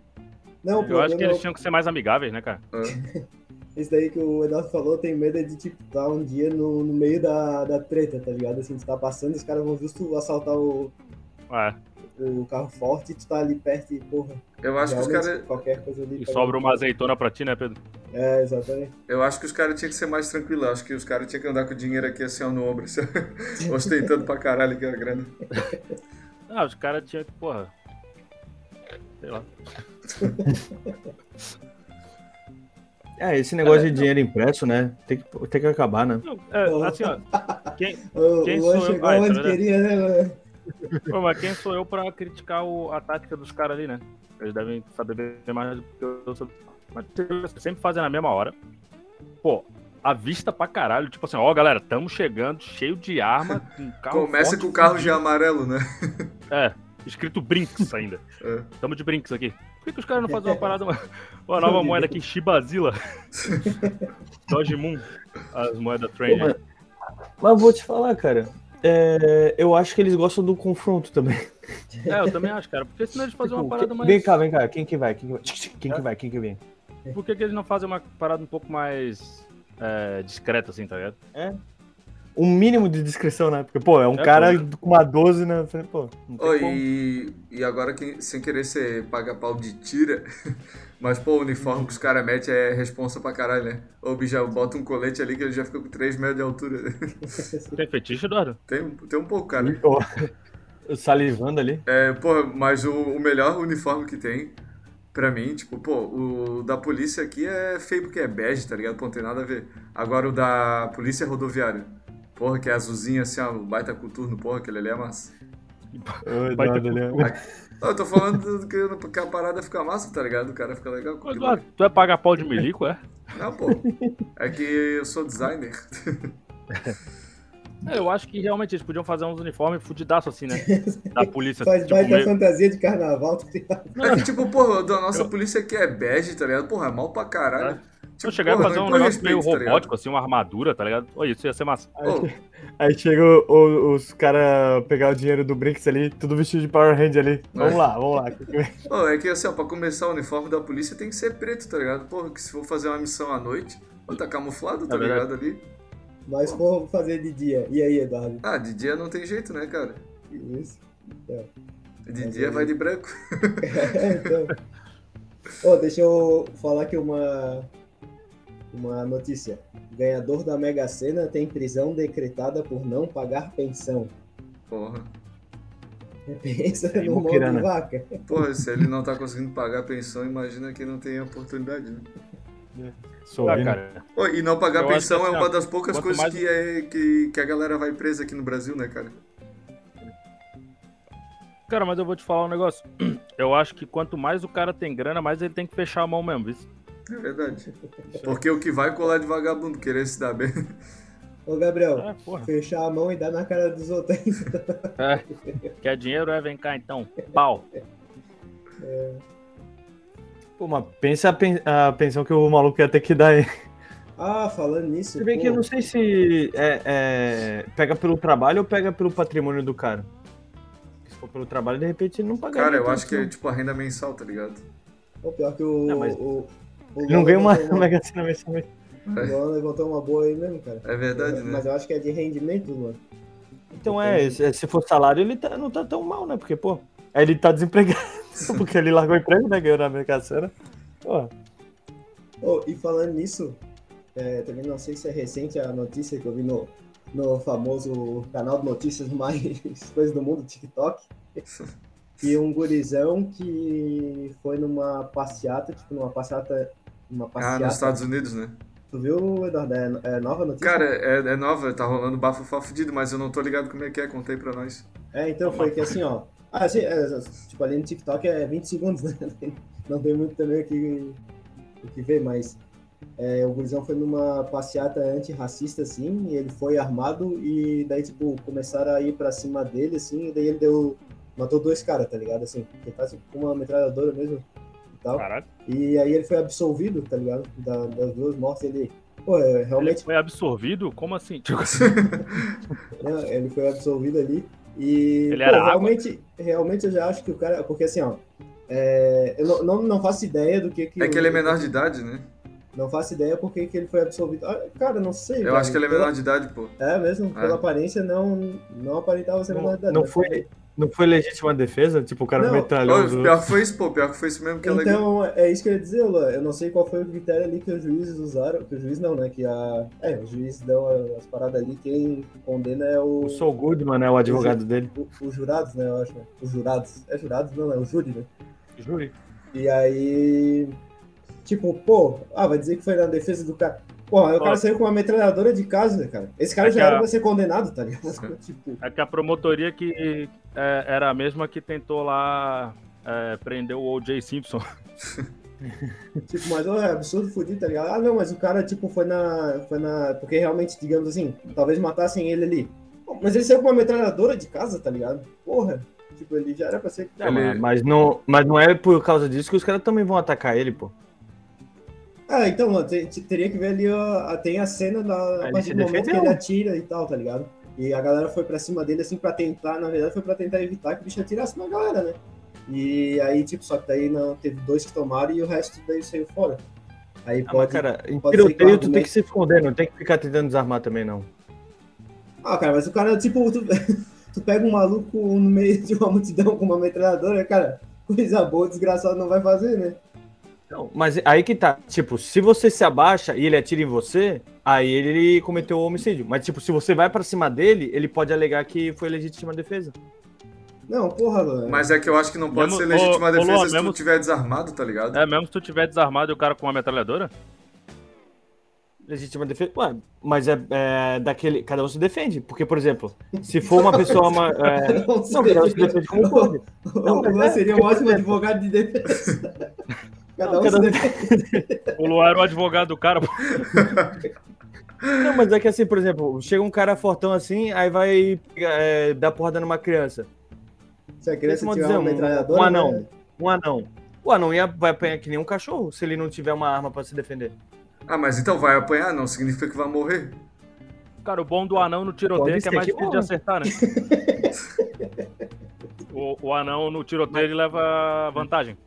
Não, Eu acho que eles tinham que ser mais amigáveis, né, cara? É. Esse daí que o Eduardo falou, tenho medo é de, tipo, estar um dia no, no meio da, da treta, tá ligado? Assim, tu tá passando e os caras vão justo assaltar o, É. o carro forte e tu tá ali perto e, porra, Eu acho que os caras. qualquer coisa ali... E sobra uma azeitona pra ti, né, Pedro? É, exatamente. Eu acho que os caras tinham que ser mais tranquilos. Acho que os caras tinham que andar com o dinheiro aqui assim ó, no ombro, assim, ostentando pra caralho aqui a grana. Ah, os caras tinham que, porra. Sei lá. É, esse negócio de dinheiro impresso, né? Tem que, tem que acabar, né? Não, é, assim, ó. Quem, O, Quem o Luan eu? chegou Ah, onde tá vendo? queria, né, mano? Pô, mas quem sou eu pra criticar o- a tática dos caras ali, né? Eles devem saber bem mais do que eu sou. Mas sempre fazem na mesma hora. Pô, a vista pra caralho. Tipo assim, ó, galera, tamo chegando, cheio de arma. Com carro Começa forte, com o carro já amarelo, né? É, escrito Brinks ainda. É. Tamo de Brinks aqui. Por que, que os caras não fazem uma parada, uma, uma nova moeda aqui, Shibazilla? Dogemoon, as moedas Pô, trend. mas, mas vou te falar, cara. É, eu acho que eles gostam do confronto também. É, eu também acho, cara. Porque senão eles fazem uma Tipo, parada mais. Vem cá, vem cá. Quem que vai? Quem que vai? Quem É. que vai? Quem que vem? Por que, que eles não fazem uma parada um pouco mais é, discreta, assim, tá ligado? Um mínimo de descrição, né? Porque, pô, é um É, cara pô. com uma 12 na frente, pô. Não tem Ô, como. e, e agora, que- sem querer ser paga-pau de tira, mas, pô, o uniforme que os caras metem é responsa pra caralho, né? Ô, bicho, bota um colete ali que ele já fica com 3 metros de altura. Tem fetiche, Eduardo? Tem, um- tem um pouco, cara. Eu salivando ali. É, pô, mas o, o melhor uniforme que tem, pra mim, tipo, pô, o da polícia aqui é feio porque é bege, tá ligado? Pô, não tem nada a ver. Agora o da polícia rodoviária, porra, que é azulzinho assim, ó, baita coturno, porra, aquele ali é massa. Ter Eduardo, ali, ó. Não, eu tô falando do que, que a parada fica massa, tá ligado? O cara fica legal com Ô, aquilo. Eduardo, tu é pagar pau de milico, é? Não, pô. É que eu sou designer. É, Eu acho que realmente eles podiam fazer uns uniformes fudidaço assim, né? Da polícia. Faz tipo, baita meio- fantasia de carnaval, tá ligado? É que, tipo, pô, da nossa polícia aqui é bege, tá ligado? Porra, é mal pra caralho. Se eu chegar e fazer um negócio meio tá robótico, assim, uma armadura, tá ligado? Olha, isso ia ser massa. Ô, Aí chega o- o- os caras pegar o dinheiro do Brinks ali, tudo vestido de Power Hand ali. Vamos lá, vamos lá. Pô, é que assim, ó, pra começar o uniforme da polícia tem que ser preto, tá ligado? Porra, que se for fazer uma missão à noite, pô, tá camuflado, tá É ligado ali? Mas for fazer de dia. E aí, Eduardo? Ah, de dia não tem jeito, né, cara? Isso. De Mas dia aí- vai de branco. É, então. Ô, deixa eu falar aqui uma, uma notícia. Ganhador da Mega Sena tem prisão decretada por não pagar pensão. Porra. Pensa Aí, no de vaca. Porra, se ele não tá conseguindo pagar a pensão, imagina que não tem oportunidade, né? Sou Ah, cara. Ô, e não pagar Eu pensão que, é assim, uma das poucas coisas mais- que, é, que, que a galera vai presa aqui no Brasil, né, cara? Cara, mas eu vou te falar um negócio. Eu acho que quanto mais o cara tem grana, mais ele tem que fechar a mão mesmo. Isso. É verdade. Porque o que vai colar de vagabundo, querer se dar bem. Ô, Gabriel, É, fechar a mão e dar na cara dos outros. É. Quer dinheiro? É, vem cá então. Pau. Pô, mas pensa a, pen- a pensão que o maluco ia ter que dar aí. ah, falando nisso. Se bem pô, que eu não sei se é, é, pega pelo trabalho ou pega pelo patrimônio do cara. Se for pelo trabalho, de repente ele não paga. Cara, eu acho que é tipo a renda mensal, tá ligado? pô, pior que o. Não, mas- o, o não ganha uma, Mega Sena mensalmente. O Luan levantou uma boa aí mesmo, cara. É verdade, né? Mas eu acho que é de rendimento, Luan. Então é, se se for salário, ele tá- não tá tão mal, né? Porque, pô, aí ele tá desempregado. porque ele largou o emprego, né? Ganhou na Mega Sena. Pô, Oh, e falando nisso, é, também não sei se é recente a notícia que eu vi no, no famoso canal de notícias mais coisas do mundo, TikTok, que um gurizão que foi numa passeata, tipo numa passeata, uma Ah, passeata. nos Estados Unidos, né? Tu viu, Eduardo? É, é nova notícia? Cara, é, é nova, tá rolando bafafá fudido, mas eu não tô ligado como é que é, contei pra nós. É, então foi que assim, ó. Ah, assim, é, tipo, ali no TikTok é 20 segundos, né? Não tem muito também o que, o que ver, mas é, o gurizão foi numa passeata antirracista, assim, e ele foi armado e daí, tipo, começaram a ir pra cima dele, assim, e daí ele deu. Matou dois caras, tá ligado? Assim, que tá tipo, com uma metralhadora mesmo e tal. Caralho. E aí ele foi absolvido, tá ligado? Da- das duas mortes, ele. Pô, é, Ele realmente foi absorvido? Como assim? Tipo, né, ele foi absolvido ali. E Ele pô, era água? realmente, realmente eu já acho que o cara. Porque assim, ó. é, eu não, não, não faço ideia do que. que É que o- ele é menor de idade, né? Não faço ideia porque que ele foi absolvido. Ah, cara, não sei. Eu cara. acho que ele é Pela- menor de idade, pô. É mesmo, pela É. aparência não, não aparentava ser menor de idade. não, mas- foi, não foi legítima defesa? Tipo, o cara Não. metralhou pior que foi isso, pô. Pior que foi isso mesmo que é legal. Então, é isso que eu ia dizer, Luan. Eu não sei qual foi o critério ali que os juízes usaram. Que o juiz não, né? Que a. É, os juízes dão as paradas ali. Quem condena é o. O Saul Goodman, né? O advogado dele. os jurados, né? Eu acho. né? Os jurados. É jurados? Não, é o júri, né? Júri. E aí. Tipo, pô, ah, vai dizer que foi na defesa do cara. Pô, aí o cara saiu com uma metralhadora de casa, cara. Esse cara É já que era a- pra ser condenado, tá ligado? tipo, é que a promotoria que é, era a mesma que tentou lá é, prender o O.J. Simpson. tipo, mas ó, é absurdo fudido, tá ligado? Ah, não, mas o cara, tipo, foi na. Foi na. Porque realmente, digamos assim, talvez matassem ele ali. Pô, mas ele saiu com uma metralhadora de casa, tá ligado? Porra. Tipo, ele já era pra ser. É, Ele- mas não, mas não é por causa disso que os caras também vão atacar ele, pô. Ah, então, mano, te- te- teria que ver ali, ó, tem a cena da, a partir do momento que ele atira e tal, tá ligado? E a galera foi pra cima dele, assim, pra tentar, na verdade, foi pra tentar evitar que o bicho atirasse na galera, né? E aí, tipo, só que daí não, teve dois que tomaram e o resto daí saiu fora. Aí Ah, mas, pode. cara, em pode tiroteio tu tem que se esconder, não tem que ficar tentando desarmar também, não. Ah, cara, mas o cara, tipo, tu, tu pega um maluco no meio de uma multidão com uma metralhadora, cara, coisa boa, desgraçado não vai fazer, né? Não, mas aí que tá, tipo, se você se abaixa e ele atira em você, aí ele cometeu o homicídio. Mas, tipo, se você vai pra cima dele, ele pode alegar que foi legítima defesa. Não, porra, mano. Mas é que eu acho que não pode Mesmo- ser legítima ô, ô, defesa Luan, se tu mesmo- tiver desarmado, tá ligado? É, mesmo se tu tiver desarmado e o cara com uma metralhadora? Legítima defesa. Ué, mas é, é daquele. Cada um se defende. Porque, por exemplo, se for uma pessoa. Uma, é, Não não, cada um se defende. como pode. Não, o mas Luan é, seria um ótimo advogado de defesa. Cada Não, um cada um-. O Luan era o advogado do cara. pô. Não, mas é que assim, por exemplo, chega um cara fortão assim, aí vai é, dar porrada numa criança. Se a criança tiver dizer, uma um- metralhadora. um anão. né? Um anão. O anão ia, vai apanhar que nem um cachorro se ele não tiver uma arma pra se defender. Ah, mas então vai apanhar, não significa que vai morrer. Cara, o bom do anão no tiroteio é que é mais difícil de acertar, né? o, o anão no tiroteio ele leva vantagem.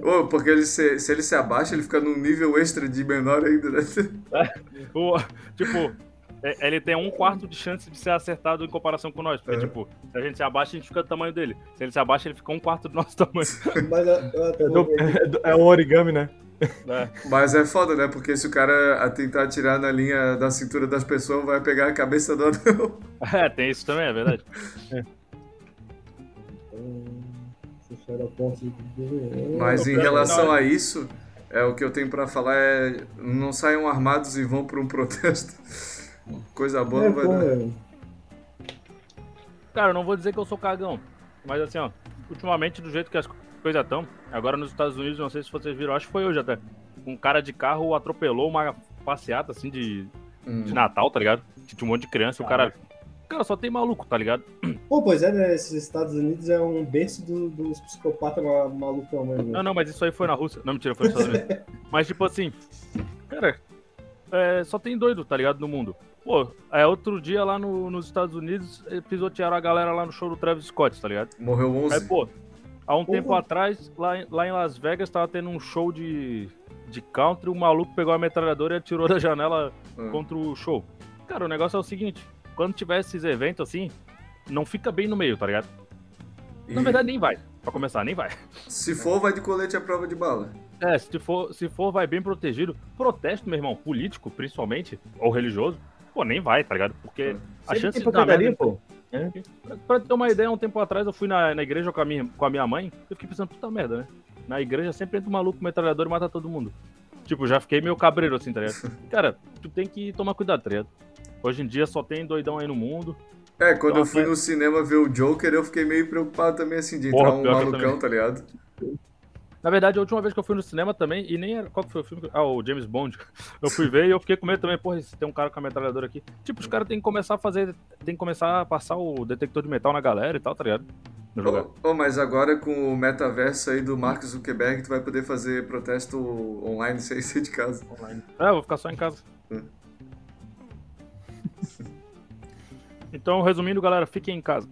Ô, porque ele se, se ele se abaixa, ele fica num nível extra de menor ainda, né? O, tipo, é- ele tem um quarto de chance de ser acertado em comparação com nós. Porque, É. tipo, se a gente se abaixa, a gente fica do tamanho dele. Se ele se abaixa, ele fica um quarto do nosso tamanho. Mas eu, eu até É, do- é é um origami, né? né? Mas é foda, né? Porque se o cara a tentar atirar na linha da cintura das pessoas, vai pegar a cabeça do anão. É, tem isso também, é verdade. Mas em relação a isso, é o que eu tenho pra falar é não saiam armados e vão pra um protesto. Coisa boa É, não vai pô, dar. velho. Cara, eu não vou dizer que eu sou cagão. Mas assim, ó, ultimamente, do jeito que as coisas estão, agora nos Estados Unidos, não sei se vocês viram, acho que foi hoje até. Um cara de carro atropelou uma passeata assim de, Hum. de Natal, tá ligado? Que tinha um monte de criança o cara. Cara, só tem maluco, tá ligado? Pô, pois é, né? Esses Estados Unidos é um berço do- dos psicopatas ma- malucão mesmo. Não, não, mas isso aí foi na Rússia. Não, mentira, foi nos Estados Unidos. Mas, tipo assim, cara, é, só tem doido, tá ligado, no mundo. Pô, é outro dia lá no- nos Estados Unidos, eh, pisotearam a galera lá no show do Travis Scott, tá ligado? Morreu Aí, 11. pô, há um Porra. tempo atrás, lá, em- lá em Las Vegas, tava tendo um show de, de country, o maluco pegou a metralhadora e atirou da janela Ah. contra o show. Cara, o negócio é o seguinte, quando tiver esses eventos assim, não fica bem no meio, tá ligado? Na E verdade, nem vai. Pra começar, nem vai. se for, vai de colete à prova de bala. É, se for, se for, vai bem protegido. Protesto, meu irmão, político, principalmente, ou religioso, pô, nem vai, tá ligado? Porque a Sempre chance tem de dar merda... pô. Pra, pra ter uma ideia, um tempo atrás eu fui na, na igreja com a, minha, com a minha mãe, eu fiquei pensando, puta merda, né? Na igreja sempre entra um maluco metralhador e mata todo mundo. Tipo, já fiquei meio cabreiro assim, tá ligado? Cara, tu tem que tomar cuidado, tá ligado? Hoje em dia só tem doidão aí no mundo. É, quando eu Nossa, fui é. no cinema ver o Joker, eu fiquei meio preocupado também, assim, de Porra, entrar um eu malucão, tá ligado? Na verdade, a última vez que eu fui no cinema também, e nem era. Qual que foi o filme? Ah, o James Bond. Eu fui ver e eu fiquei com medo também, porra, se tem um cara com a metralhadora aqui. Tipo, os caras têm que começar a fazer. Tem que começar a passar o detector de metal na galera e tal, tá ligado? Ô, ô, mas agora com o metaverso aí do Mark Zuckerberg, tu vai poder fazer protesto online sem ser de casa. É, eu vou ficar só em casa. Hum. Então, resumindo, galera, fiquem em casa.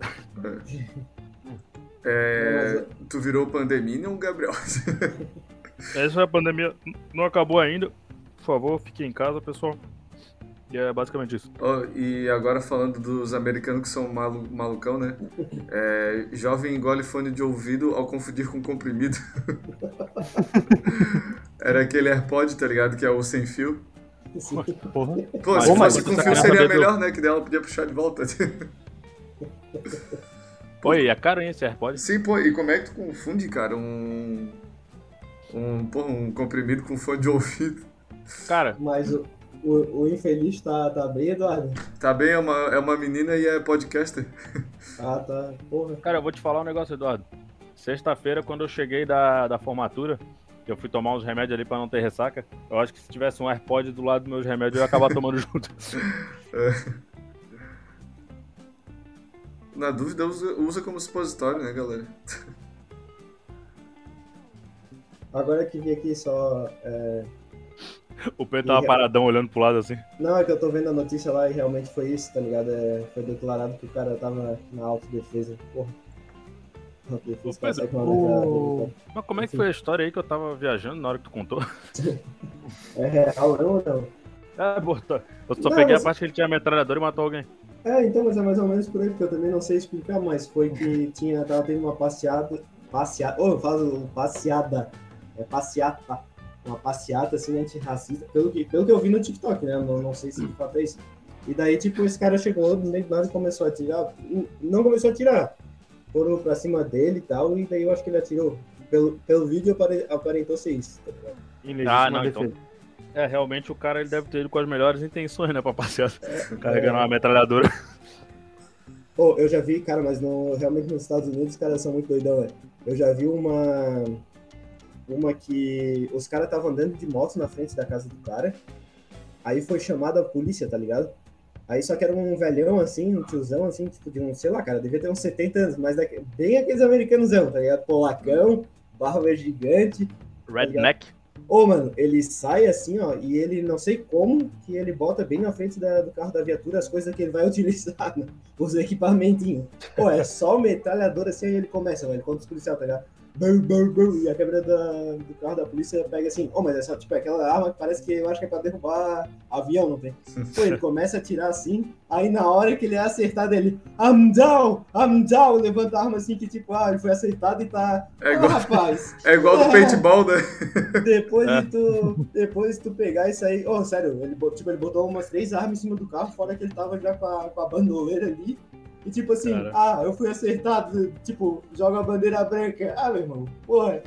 É, tu virou pandemia, Gabriel? Essa é pandemia não acabou ainda. Por favor, fiquem em casa, pessoal. E é basicamente isso. Ó, e agora falando dos americanos que são malu malucão, né? É, jovem engole fone de ouvido ao confundir com comprimido. Era aquele AirPod, tá ligado? Que é o sem fio. Porra. Pô, se Pô, mas fosse com você fio tá seria melhor, né? Que dela podia puxar de volta. Oi, é caro hein, esse AirPod? Sim, pô, e como é que tu confunde, cara, um. Um, pô, um comprimido com fone de ouvido? Cara, Mas o, o, o infeliz tá, tá bem, Eduardo? Tá bem, é uma, é uma menina e é podcaster. Ah, tá. Porra. cara, eu vou te falar um negócio, Eduardo. Sexta-feira, quando eu cheguei da, da formatura, eu fui tomar uns remédios ali pra não ter ressaca. Eu acho que se tivesse um AirPod do lado dos meus remédios, eu ia acabar tomando junto. Na dúvida, usa, usa como supositório, né, galera? Agora que vi aqui só. é, O Pedro tava paradão olhando pro lado assim. Não, é que eu tô vendo a notícia lá e realmente foi isso, tá ligado? É, foi declarado que o cara tava na autodefesa. Porra. Ô, Pedro, com uma o- metralhadora, Mas como é que foi a história aí que eu tava viajando na hora que tu contou? É real, não ou não? É, botou. Eu só Não, peguei mas- a parte que ele tinha metralhadora e matou alguém. É, então, mas é mais ou menos por aí, porque eu também não sei explicar, mas foi que tinha, tava tendo uma passeada, passeada, ô, eu falo passeada, é passeata, uma passeata, assim, antirracista, pelo que, pelo que eu vi no TikTok, né, não, não sei se de fato é isso. E daí, tipo, esse cara chegou no meio do nada e começou a atirar, não começou a atirar, foram pra cima dele e tal, e daí eu acho que ele atirou. Pelo, pelo vídeo apare- aparentou ser isso, tá ligado? Ah, não, então. defesa. É, realmente o cara ele deve ter ido com as melhores intenções, né, pra passear. Carregando uma metralhadora. Pô, eu já vi, cara, mas no, realmente nos Estados Unidos os caras são muito doidão, velho. Eu já vi uma. Uma que os caras estavam andando de moto na frente da casa do cara. Aí foi chamada a polícia, tá ligado? Aí só que era um velhão assim, um tiozão assim, tipo de um, sei lá, cara, devia ter uns 70 anos, mas daqui- bem aqueles americanosão, tá ligado? Polacão, barba gigante. Redneck. Ô, mano, ele sai assim, ó, e ele não sei como que ele bota bem na frente da- do carro da viatura as coisas que ele vai utilizar, né? os equipamentinhos. Pô, é só metralhadora assim, aí ele começa, velho, contra os policiais, tá ligado? Bum, bum, bum, e a câmera da- do carro da polícia pega assim, oh, mas essa, tipo, é aquela arma que parece que eu acho que é pra derrubar avião, não tem? Pô, ele começa a atirar assim, aí na hora que ele é acertado, ele, I'm down, I'm down, levanta a arma assim que tipo, ah, ele foi acertado e tá, É ah, igual, rapaz, é igual do paintball, né? depois É. de tu, depois de tu pegar isso aí, oh, sério, ele, tipo, ele botou umas três armas em cima do carro, fora que ele tava já com a, com a bandoleira ali, e tipo assim, Cara. ah, eu fui acertado, tipo, joga a bandeira branca, ah, meu irmão, porra.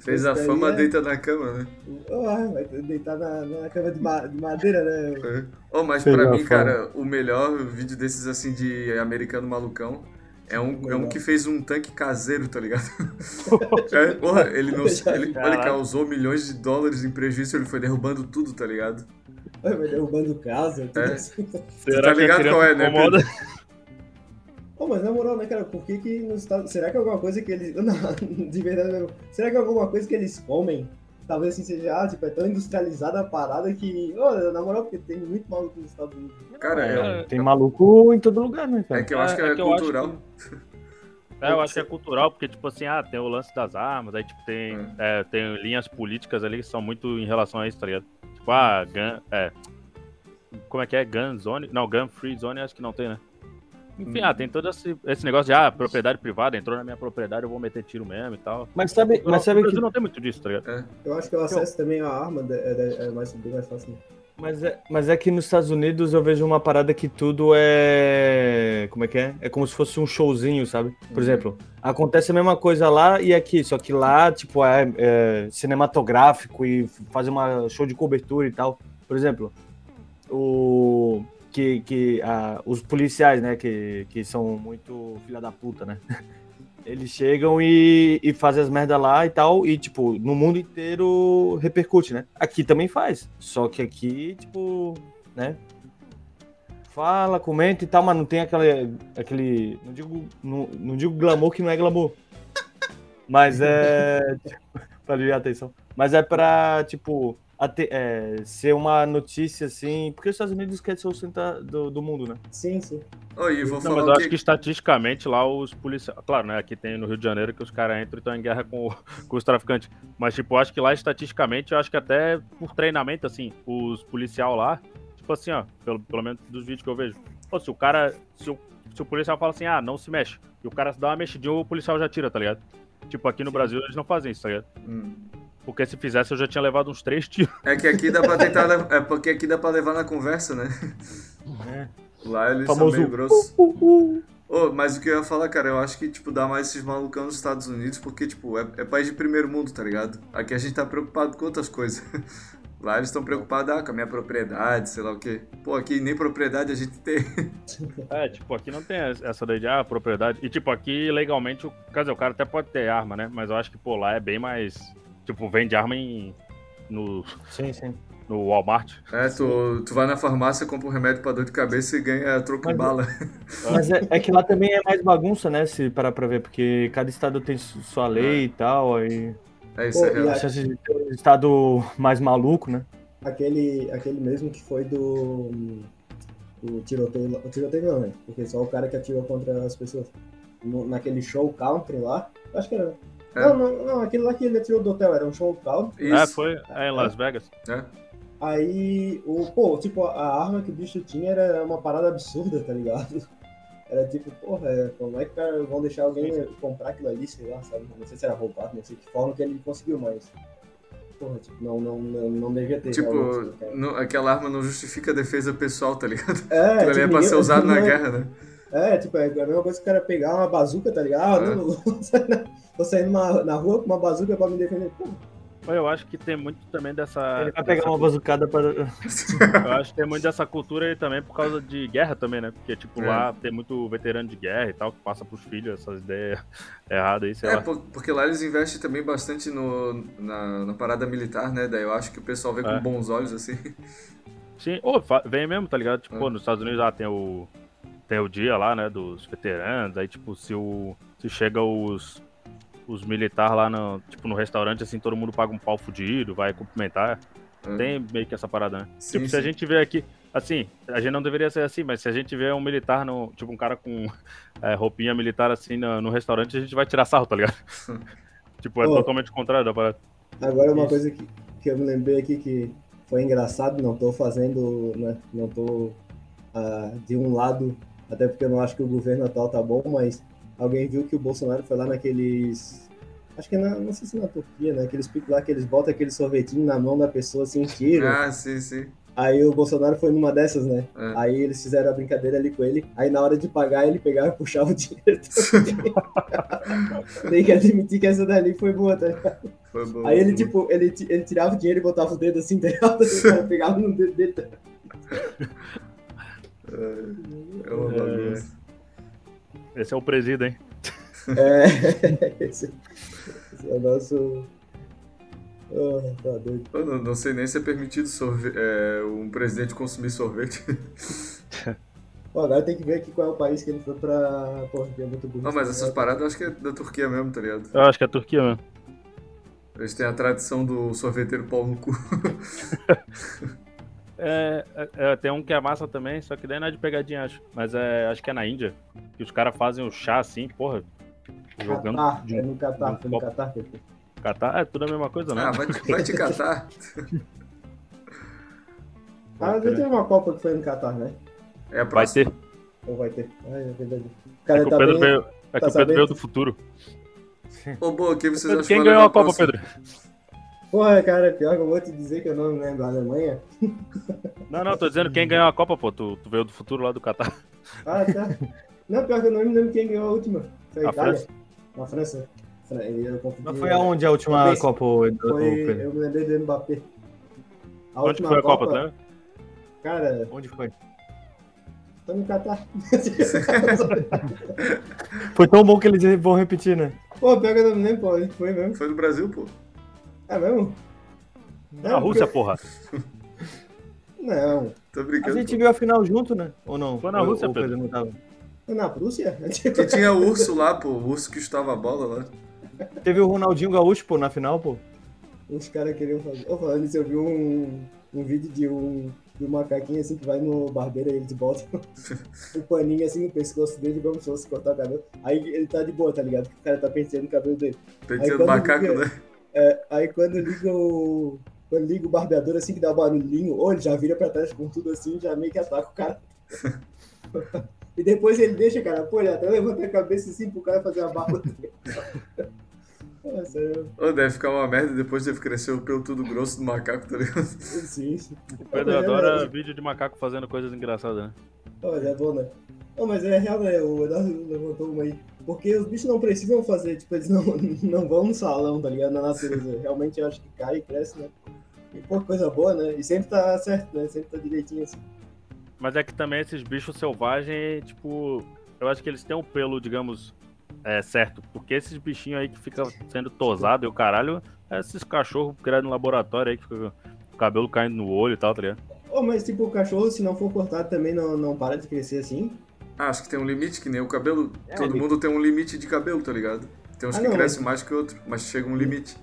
Fez a fama é- deita na cama, né? Ah, vai deitar na, na cama de, ma- de madeira, né? Oh, mas Fez pra mim, fama. cara, o melhor vídeo desses assim de americano malucão é um, é um que fez um tanque caseiro, tá ligado? É, porra, ele, não, ele, Caralho. causou milhões de dólares em prejuízo, ele foi derrubando tudo, tá ligado? Vai derrubando casa, tudo É. assim. Será tá que a ligado qual é, né, incomoda? Pô, mas na moral, né, cara, por que que nos Estados... Será que é alguma coisa que eles... Não, de verdade mesmo. Será que é alguma coisa que eles comem? Talvez assim seja, ah, tipo, é tão industrializada a parada que... Ô, na moral, porque tem muito maluco nos Estados Unidos. Cara, é, É, Tem maluco em todo lugar, né, é cara? que eu acho que É, é, é que cultural. É, eu acho que é cultural, porque, tipo assim, ah, tem o lance das armas, aí, tipo, tem, Hum. é, tem linhas políticas ali que são muito em relação a isso, tá ligado? Tipo, ah, gun, é, como é que é? Gun zone? Não, gun free zone acho que não tem, né? Enfim, ah, tem todo esse, esse negócio de, ah, propriedade privada, entrou na minha propriedade, eu vou meter tiro mesmo e tal. Mas sabe, mas no sabe que Brasil não tem muito disso, tá ligado? Eu acho que o acesso também à arma é, é- é mais, bem mais fácil. né? Mas é, mas é que nos Estados Unidos eu vejo uma parada que tudo é. Como é que é? É como se fosse um showzinho, sabe? Por Uhum. exemplo, acontece a mesma coisa lá e aqui, só que lá, tipo, é, é cinematográfico e fazer uma show de cobertura e tal. Por exemplo, o. Que, que ah, os policiais, né, que, que são muito filha da puta, né? Eles chegam e, e fazem as merda lá e tal, e, tipo, no mundo inteiro repercute, né? Aqui também faz. Só que aqui, tipo, né? Fala, comenta e tal, mas não tem aquele. aquele não, digo, não, não digo glamour que não é glamour. Mas é. pra aliviar a atenção. Mas é pra, tipo, é, ser uma notícia assim. Porque os Estados Unidos querem ser o centro do, do mundo, né? Sim, sim. Oi, vou Não, falar mas o eu que... acho que estatisticamente lá os policiais. Claro, né? Aqui tem no Rio de Janeiro que os caras entram e estão em guerra com, com os traficantes. Mas, tipo, eu acho que lá estatisticamente, eu acho que até por treinamento, assim, os policial lá, tipo assim, ó, pelo, pelo menos dos vídeos que eu vejo. Pô, se o cara. Se o, se o policial fala assim, ah, não se mexe, e o cara dá uma mexidinha, o policial já tira, tá ligado? Tipo, aqui no Brasil eles não fazem isso, tá ligado? Hum. Porque se fizesse eu já tinha levado uns três tiros. É que aqui dá pra tentar... É porque aqui dá pra levar na conversa, né? É. Lá eles Famoso são meio grossos. Uh, uh. Ô, mas o que eu ia falar, cara, eu acho que, tipo, dá mais esses malucão nos Estados Unidos, porque, tipo, é, é país de primeiro mundo, tá ligado? Aqui a gente tá preocupado com outras coisas. Lá eles estão preocupados, ah, com a minha propriedade, sei lá o quê. Pô, aqui nem propriedade a gente tem. É, tipo, aqui não tem essa daí de ah, propriedade. E, tipo, aqui legalmente, o- quer dizer, o cara até pode ter arma, né? Mas eu acho que, pô, lá é bem mais. Tipo, vende arma em. No, Sim, sim. no Walmart. É, tu, tu vai na farmácia, compra um remédio pra dor de cabeça e ganha troco em Mas- bala. Mas é, é que lá também é mais bagunça, né? Se parar pra ver, porque cada estado tem su- sua lei e tal, aí É isso, Pô, é real. um estado mais maluco, né? Aquele, aquele mesmo que foi do. do tiroteio. lá- O tiroteio não, né? Porque só o cara que atirou contra as pessoas. No- naquele show country lá. Acho que era. É. Não, não, não, aquele lá que ele atirou do hotel era um show. É, Isso. foi é, em Las Vegas. É. Aí, o, pô, tipo, a arma que o bicho tinha era uma parada absurda, tá ligado? Era tipo, porra, é, como é que cara, vão deixar alguém comprar aquilo ali, sei lá, sabe? Não sei se era roubado, não sei que forma que ele conseguiu, mas. Porra, tipo, não, não, não, não devia ter. Tipo, cara. não- aquela arma não justifica a defesa pessoal, tá ligado? É, Aquilo ali é tipo, pra ser usado na é- guerra, né? É, tipo, é a mesma coisa que o cara pegar uma bazuca, tá ligado? Ah, É. não, não vou sair na, rua com uma bazuca pra me defender. Pô, Eu acho que tem muito também dessa. Ele vai pegar dessa uma bazucada para. Eu acho que tem muito dessa cultura aí também por causa de guerra também, né? Porque, tipo, É. lá tem muito veterano de guerra e tal, que passa pros filhos essas ideias erradas aí, sei É, lá. por- porque lá eles investem também bastante no, na, na parada militar, né? Daí eu acho que o pessoal vê É. com bons olhos, assim. Sim, ô, fa- vem mesmo, tá ligado? Tipo, É. pô, nos Estados Unidos lá tem o. Tem o dia lá, né, dos veteranos, aí, tipo, se o. Se chega os. Os militares lá no, tipo, no restaurante, assim, todo mundo paga um pau fudido, vai cumprimentar. É. Tem meio que essa parada, né? Sim, tipo, se a sim. gente vê aqui, assim, a gente não deveria ser assim, mas se a gente vê um militar, no, tipo, um cara com é, roupinha militar assim no, no restaurante, a gente vai tirar sarro, tá ligado? Tipo, é Ô. totalmente o contrário da parada. Agora uma Isso. coisa que, que eu me lembrei aqui que foi engraçado, não tô fazendo, né? Não tô ah, de um lado, até porque eu não acho que o governo atual tá bom, mas alguém viu que o Bolsonaro foi lá naqueles. Acho que é na, não sei se na Turquia, né? Aqueles picos lá que eles botam aquele sorvetinho na mão da pessoa assim, tiram. Ah, sim, sim. Aí o Bolsonaro foi numa dessas, né? É. Aí eles fizeram a brincadeira ali com ele. Aí na hora de pagar, ele pegava e puxava o dinheiro. Tem que admitir que essa dali foi boa, tá ligado? Foi bom. Aí ele, tipo, ele, ele tirava o dinheiro e botava o dedo assim, tá? O cara pegava no dedo dele. tá? É uma É. bagunça. Esse é o presídio, hein? É. Esse, esse é o nosso. Oh, tá doido. Eu não, não sei nem se é permitido sorve- é, um presidente consumir sorvete. Pô, agora tem que ver aqui qual é o país que ele foi pra. Pô, que é muito bonito. Não, mas essas paradas eu acho que é da Turquia mesmo, tá ligado? Eu acho que é a Turquia mesmo. Eles têm a tradição do sorveteiro pau no cu. É, é, é, tem um que é massa também, só que daí não é de pegadinha, acho. Mas é, acho que é na Índia. Que os caras fazem o chá assim, porra. Jogando Catar, de é no Catar, de foi no. Catar. que catar. É tudo a mesma coisa, né? Ah, vai te, vai te catar. Ah, já teve uma Copa que foi no Catar, né? É a Vai próxima. ter. Ou vai ter? Ah, é verdade. O É cara que o tá Pedro bem. veio, é que tá o Pedro veio do futuro. Ô, boa, quem vocês Pedro, quem que ganhou a Copa, próxima? Pedro? Porra, cara, pior que eu vou te dizer que eu não me lembro. A Alemanha? Não, não, tô dizendo quem ganhou a Copa, pô. Tu, tu veio do futuro lá do Catar. Ah, tá. Não, pior que eu não me lembro quem ganhou a última. Foi a A Itália? França. A França. Fra- Eu confundi. Mas foi aonde a última Copa, Foi, eu me lembrei do Mbappé. A Onde que foi a Copa, tu lembra? Cara, Onde foi? tô no Catar. Foi tão bom que eles vão repetir, né? Pô, pior que eu não me lembro pô, onde foi mesmo. Foi no Brasil, pô. É mesmo? Na Rússia, porra. Não. Tô A brincando. gente pô. viu a final junto, né? Ou não? Foi na Rússia, ou o Pedro. não tava? Foi na Prússia? Que tinha o urso lá, pô. O urso que chutava a bola lá. Teve o Ronaldinho Gaúcho, pô, na final, pô. Os caras queriam fazer. Ô, falando isso, eu vi um, um vídeo de um, de um macaquinho assim que vai no barbeiro e eles botam um paninho assim no pescoço dele como se fosse cortar o cabelo. Aí ele tá de boa, tá ligado? O cara tá penteando o cabelo dele. Penteando quando macaco, né? É, aí quando liga o. Quando liga o barbeador assim que dá o barulhinho, ou ele já vira pra trás com tudo assim, já meio que ataca o cara. e depois ele deixa, cara, pô, ele até levanta a cabeça assim pro cara fazer a barba dele. É. Ô, deve ficar uma merda depois deve crescer o pelo tudo grosso do macaco, tá ligado? Sim, sim. O Pedro adora é, vídeo de macaco fazendo coisas engraçadas, né? Olha, é bom, né? Não, mas é real, né? O Eduardo levantou uma aí. Porque os bichos não precisam fazer, tipo, eles não, não vão no salão, tá ligado? Na natureza. Realmente eu acho que cai e cresce, né? E pô, coisa boa, né? E sempre tá certo, né? Sempre tá direitinho assim. Mas é que também esses bichos selvagens, tipo, eu acho que eles têm um pelo, digamos, é, certo. Porque esses bichinhos aí que ficam sendo tosado e o caralho, é esses cachorros criados no laboratório aí que fica com o cabelo caindo no olho e tal, tá ligado? Oh, mas tipo, o cachorro, se não for cortado, também não, não para de crescer assim. Ah, acho que tem um limite, que nem o cabelo. É, Todo ele- mundo tem um limite de cabelo, tá ligado? Tem uns Ah, que não, crescem mais que outros, mas chega um limite.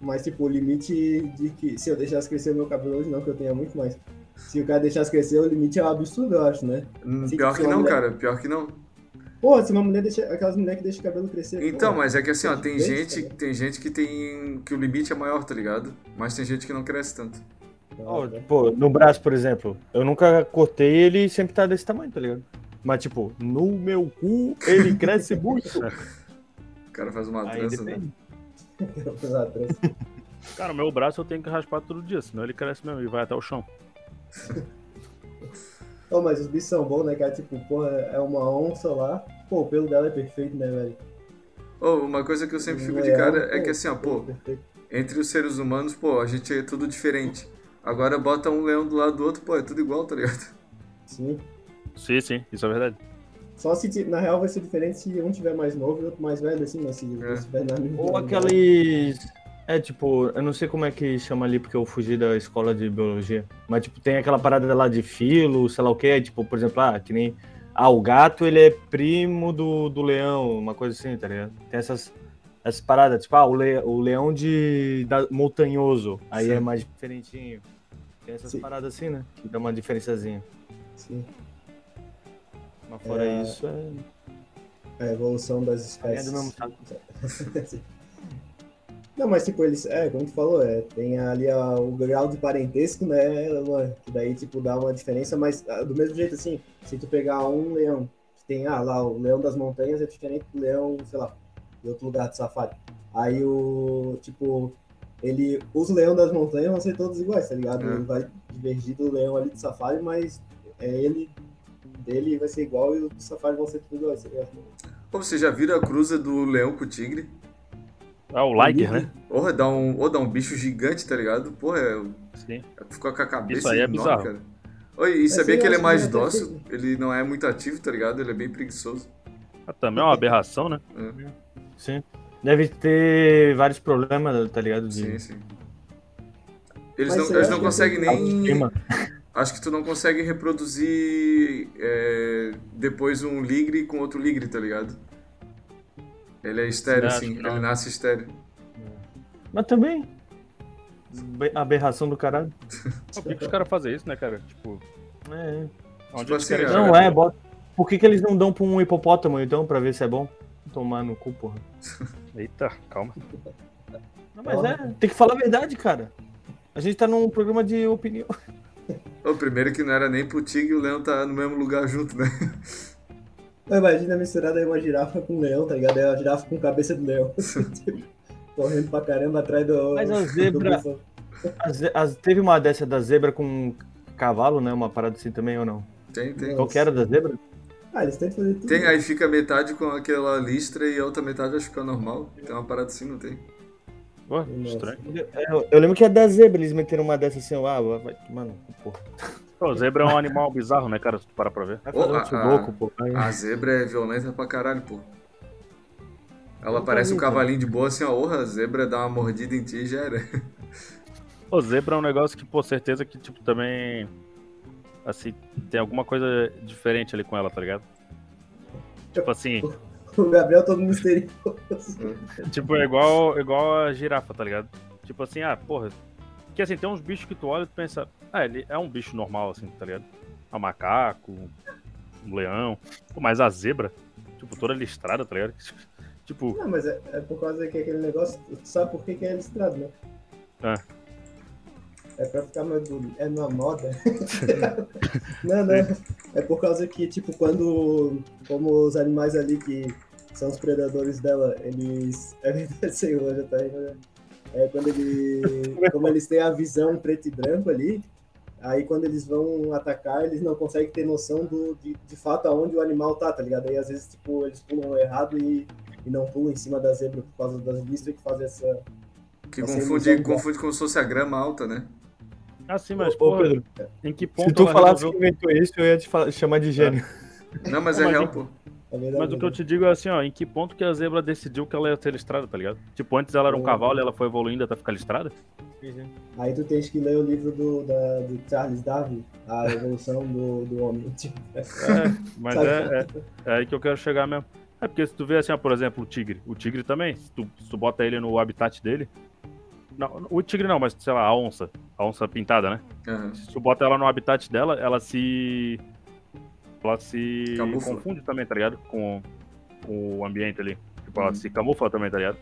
Mas, tipo, o limite de que se eu deixasse crescer o meu cabelo hoje, não, que eu tenha muito mais. Se o cara deixasse crescer, o limite é um absurdo, eu acho, né? Hum, Sim, Pior se que uma não, mulher- cara. Pior que não. Pô, se uma mulher deixa. Aquelas mulheres que deixam o cabelo crescer. Então, pô, mas é que assim, ó, tem Bem, gente, cara. tem gente que tem. que o limite é maior, tá ligado? Mas tem gente que não cresce tanto. Né? pô, no braço, por exemplo, eu nunca cortei ele sempre tá desse tamanho, tá ligado? Mas, tipo, no meu cu, ele cresce muito. O cara faz uma Aí trança, né? depende. Cara, o meu braço eu tenho que raspar todo dia, senão ele cresce mesmo e vai até o chão. Ô, mas os bichos são bons, né, cara? Tipo, porra, é uma onça lá. Pô, o pelo dela é perfeito, né, velho? Ô, uma coisa que eu sempre fico de leão, cara é pô, que assim, ó, pô, perfeito. entre os seres humanos, pô, a gente é tudo diferente. Agora bota um leão do lado do outro, pô, é tudo igual, tá ligado? Sim. Sim, sim, isso é verdade. Só se, na real, vai ser diferente se um tiver mais novo e outro mais velho, assim, né? Se É. estiver na mesma Ou aqueles. É, tipo, eu não sei como é que chama ali, porque eu fugi da escola de biologia. Mas, tipo, tem aquela parada lá de filo, sei lá o quê. Tipo, por exemplo, ah, que nem. Ah, o gato, ele é primo do, do leão, uma coisa assim, tá ligado? Tem essas, essas paradas, tipo, ah, o, le, o leão de da, montanhoso, aí Sim. é mais diferentinho. Tem essas Sim. paradas assim, né? Que dá uma diferençazinha. Sim. Mas fora É, isso, é. A evolução das É espécies. do mesmo saco. Não, mas tipo, eles, é, como tu falou, é, tem ali a- o grau de parentesco, né, que daí, tipo, dá uma diferença, mas ah, do mesmo jeito, assim, se tu pegar um leão, que tem, ah, lá, o leão das montanhas é diferente do leão, sei lá, de outro lugar de safari. Aí o, tipo, ele, os leões das montanhas vão ser todos iguais, tá ligado? É. Ele vai divergir do leão ali de safari, mas é ele, dele vai ser igual e o do safari vão ser tudo iguais? Pô, você já viram a cruza do leão com o tigre? Ah, o Liger, né? Porra, dá um, ou dá um bicho gigante, tá ligado? Porra, é, Sim. ficou com a cabeça Isso aí é enorme, bizarro. cara. Oi, e sabia que ele é mais que até dócil? Ele não é muito ativo, tá ligado? Ele é bem preguiçoso. Ah, também é uma aberração, né? Sim. Deve ter vários problemas, tá ligado? De Sim, sim. Eles Mas não, eles não conseguem nem. Acho que tu não consegue reproduzir é, depois um ligre com outro ligre, tá ligado? Ele é estéreo, assim. não. Ele nasce estéreo. Mas também. be- Aberração do caralho. Por que, que os caras fazem isso, né, cara? Tipo, É. onde Tipo assim, querem é. chegar? Não, é, bota. Por que, que eles não dão pra um hipopótamo, então, pra ver se é bom? Tomar no cu, porra. Eita, calma. Não, mas é, tem que falar a verdade, cara. A gente tá num programa de opinião. O primeiro que não era nem pro tigre e o leão tá no mesmo lugar junto, né? Imagina misturada aí uma girafa com um leão, tá ligado? É uma girafa com cabeça de leão. Correndo pra caramba atrás do. Mas a do zebra-. As- as- teve uma dessa da zebra com cavalo, né? Uma parada assim também ou não? Tem, tem. Qual que era da zebra? Ah, eles tentam fazer tudo. Tem, aí fica metade com aquela listra e a outra metade acho que fica normal. Tem uma parada assim, não tem? Estranho. Eu, eu lembro que a da zebra, eles meteram uma dessa assim, ah, vai, mano, porra. Pô, zebra é um animal bizarro, né, cara? Se tu parar pra ver. Ô, um a- sudoku, pô. A zebra é violenta pra caralho, pô. Ela parece um cavalinho de boa assim, ó. Orra, a zebra dá uma mordida em ti e já era. Pô, zebra é um negócio que, pô, certeza que, tipo, também. Assim, tem alguma coisa diferente ali com ela, tá ligado? Tipo assim, O Gabriel todo misterioso. tipo, é igual, igual a girafa, tá ligado? Tipo assim, ah, porra. Porque assim, tem uns bichos que tu olha e tu pensa, ah, ele é um bicho normal, assim, tá ligado? É um macaco, um leão. Pô, mas a zebra, tipo, toda listrada, tá ligado? Tipo, Não, mas é, é por causa que aquele negócio. Tu sabe por que, que é listrado, né? Ah. É pra ficar mais bonito. É na moda. não, não. É por causa que, tipo, quando. Como os animais ali que são os predadores dela, eles. É verdade, senhor, já tá aí, né? É quando ele. Como eles têm a visão preto e branco ali. Aí quando eles vão atacar, eles não conseguem ter noção do, de, de fato aonde o animal tá, tá ligado? Aí às vezes, tipo, eles pulam errado e, e não pulam em cima da zebra por causa das listras que fazem essa. Que Essa confunde, confunde como se fosse a grama alta, né? assim, mas, Ô, porra, Pedro, em que ponto se tu falasse que resolveu- inventou isso, eu ia te fa- chamar de gênio. Não, mas é mas real, em- pô. É verdade, Mas o que eu te digo é assim, ó, em que ponto que a zebra decidiu que ela ia ser listrada, tá ligado? Tipo, antes ela era um Uhum. cavalo e ela foi evoluindo até ficar listrada? Aí tu tens que ler o livro do, da, do Charles Darwin, A Evolução do, do Homem. Tipo, É, mas Sabe? é, é, é aí que eu quero chegar mesmo. É porque se tu vê assim, ó, por exemplo, o tigre. O tigre também, se tu, se tu bota ele no habitat dele. Não, o tigre não, mas sei lá, a onça. A onça pintada, né? Aham. Se tu bota ela no habitat dela, ela se. Ela se Camufla. confunde também, tá ligado? Com, com o ambiente ali. Tipo, ela Uhum. se camufla também, tá ligado?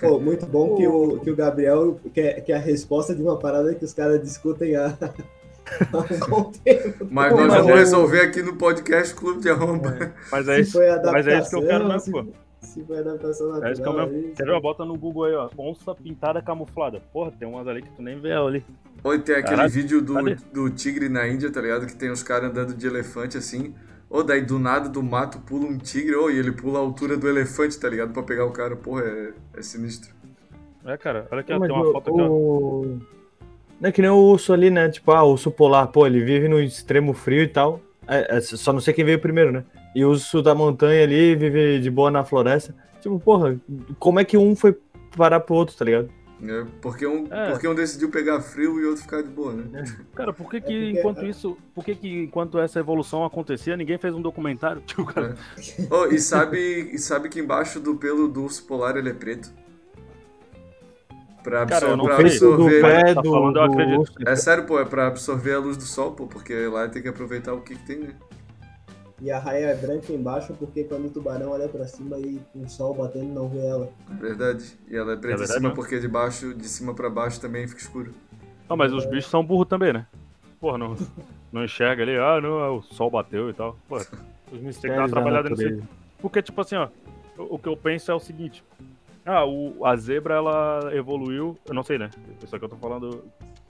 Pô, muito bom que o, que o Gabriel quer, quer a resposta de uma parada que os caras discutem há, há um bom tempo. Mas nós mas vamos resolver aqui no podcast Clube de Arromba. Mas é Se isso. Mas é isso que eu quero mesmo, pô. se, se foi adaptação natural. É isso que eu mesmo. aí, Quer ver? Bota no Google aí, ó. Onça pintada camuflada. Porra, tem umas ali que tu nem vê ali. Ou tem aquele Caralho, vídeo do, cadê? do tigre na Índia, tá ligado? Que tem os caras andando de elefante assim. Ou daí do nada do mato pula um tigre, ou e ele pula a altura do elefante, tá ligado? Pra pegar o cara. Porra, é, é sinistro. É, cara, olha aqui, ó, tem uma o- foto aqui, o... Não é que nem o urso ali, né? Tipo, ah, o urso polar, pô, ele vive no extremo frio e tal. É, é, só não sei quem veio primeiro, né? E o urso da montanha ali vive de boa na floresta. Tipo, porra, como é que um foi parar pro outro, tá ligado? É, porque, um, É. porque um decidiu pegar frio e o outro ficar de boa, né? Cara, por que que porque- enquanto isso, por que que enquanto essa evolução acontecia, ninguém fez um documentário? Tipo, cara, Oh, e, sabe, e sabe que embaixo do pelo do urso polar ele é preto? Pra, Cara, absor não pra absorver. pé tá do, falando, eu do. É sério, pô, é pra absorver a luz do sol, pô, porque lá tem que aproveitar o que, que tem, né? E a raia é branca embaixo porque quando o tubarão olha pra cima e com o sol batendo não vê ela. É verdade. E ela é preta É em verdade cima porque de baixo, de cima pra baixo também fica escuro. Não, mas os bichos são burros também, né? Porra, não, não enxerga ali, ah, não, é o sol bateu e tal. Porra, Os tem que dar mistérios uma trabalhada nisso. Porque, tipo assim, ó, o o que eu penso é o seguinte. Ah, o, a zebra, ela evoluiu, eu não sei, né? Isso aqui eu tô falando...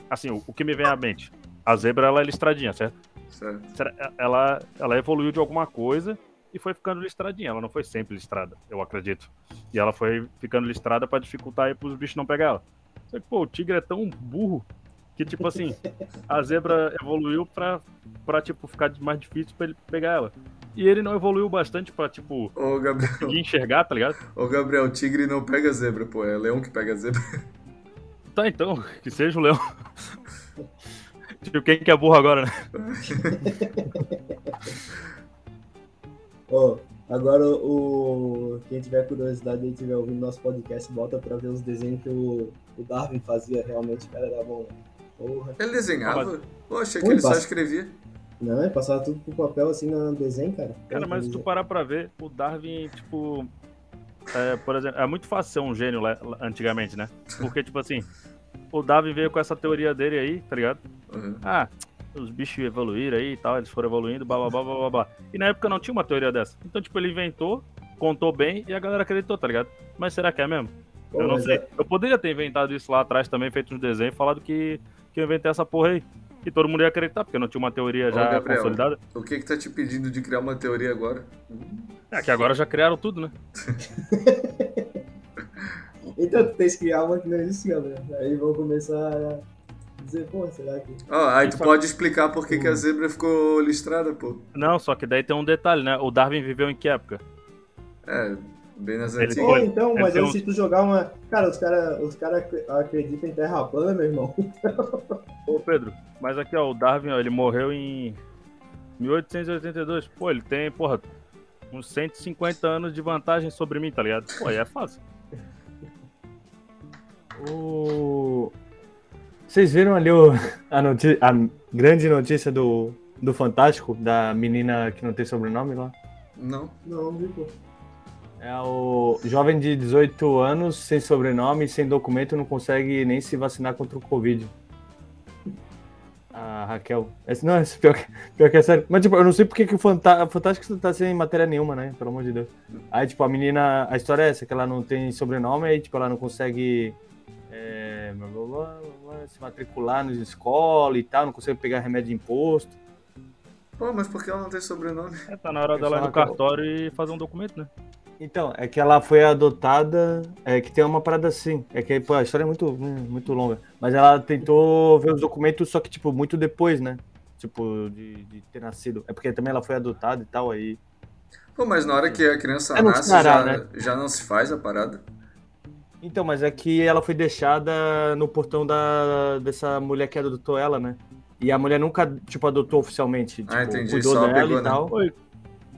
Assim, o, o que me vem à mente. A zebra, ela é listradinha, certo? Certo? Será- Ela, ela evoluiu de alguma coisa e foi ficando listradinha. Ela não foi sempre listrada, eu acredito. E ela foi ficando listrada pra dificultar aí pros bichos não pegar ela. Só que, pô, o tigre é tão burro que, tipo assim, a zebra evoluiu pra, pra tipo, ficar mais difícil pra ele pegar ela. E ele não evoluiu bastante pra, tipo, Ô, Gabriel, conseguir enxergar, tá ligado? ô, Gabriel, tigre não pega zebra, pô. É leão que pega zebra. Tá, então, que seja o leão. tipo, quem que é burro agora, né? Ó, agora o. Quem tiver curiosidade e estiver ouvindo nosso podcast, volta pra ver os desenhos que o, o Darwin fazia. Realmente, o cara era bom, né? Porra. Ele desenhava? Pô, achei que Ui, ele só passa. escrevia. Não, ele passava tudo pro papel assim no desenho, cara. Cara, mas se tu parar pra ver, o Darwin, tipo. é, por exemplo, é muito fácil ser um gênio lá- antigamente, né? Porque, tipo assim, o Darwin veio com essa teoria dele aí, tá ligado? Uhum. Ah, os bichos evoluíram aí e tal, eles foram evoluindo, blá blá blá blá blá blá. E na época não tinha uma teoria dessa. Então, tipo, ele inventou, contou bem e a galera acreditou, tá ligado? Mas será que é mesmo? Pô, eu não sei. é- Eu poderia ter inventado isso lá atrás também, feito uns desenhos, falado que, que eu inventei essa porra aí. E todo mundo ia acreditar, porque não tinha uma teoria Ô, já Gabriel. consolidada. O que que tá te pedindo de criar uma teoria agora? É que agora já criaram tudo, né? Então, tu tem que criar uma que não existia, né? Aí vão começar a dizer, pô, será que. Ó, aí tu pode explicar por que, que a zebra ficou listrada, pô. Não, só que daí tem um detalhe, né? O Darwin viveu em que época? É, bem nas Ele antigas. Pô, foi- então, mas aí um- se tu jogar uma. Cara, os caras os cara acre- acreditam em terra plana, meu irmão. Ô, Pedro, mas aqui, ó, o Darwin, ó, ele morreu em 1882. Pô, ele tem, porra, uns 150 anos de vantagem sobre mim, tá ligado? Pô, aí é fácil. O... Vocês viram ali o- a, a grande notícia do, do Fantástico, da menina que não tem sobrenome lá? Não. Não, viu, pô? É o jovem de 18 anos, sem sobrenome, sem documento, não consegue nem se vacinar contra o Covid. A Raquel. Esse, não, esse pior, que, pior que é sério. Mas, tipo, eu não sei porque que o Fantástico tá sem matéria nenhuma, né? Pelo amor de Deus. Aí, tipo, a menina. A história é essa, que ela não tem sobrenome, aí, tipo, ela não consegue. É, blá, blá, blá, se matricular na escola e tal, não consegue pegar remédio de imposto. Pô, mas por que ela não tem sobrenome? É, tá na hora dela ir no cartório e fazer um documento, né? Então, é que ela foi adotada, é que tem uma parada assim, é que pô, a história é muito, hum, muito longa, mas ela tentou ver os documentos, só que, tipo, muito depois, né? Tipo, de, de ter nascido. É porque também ela foi adotada e tal, aí. Pô, mas na hora que a criança É nasce, Ceará, já, né? já não se faz a parada? Então, mas é que ela foi deixada no portão da, dessa mulher que adotou ela, né? E a mulher nunca, tipo, adotou oficialmente. Tipo, Ah, entendi, cuidou só dela pegou, e né? tal. Oi.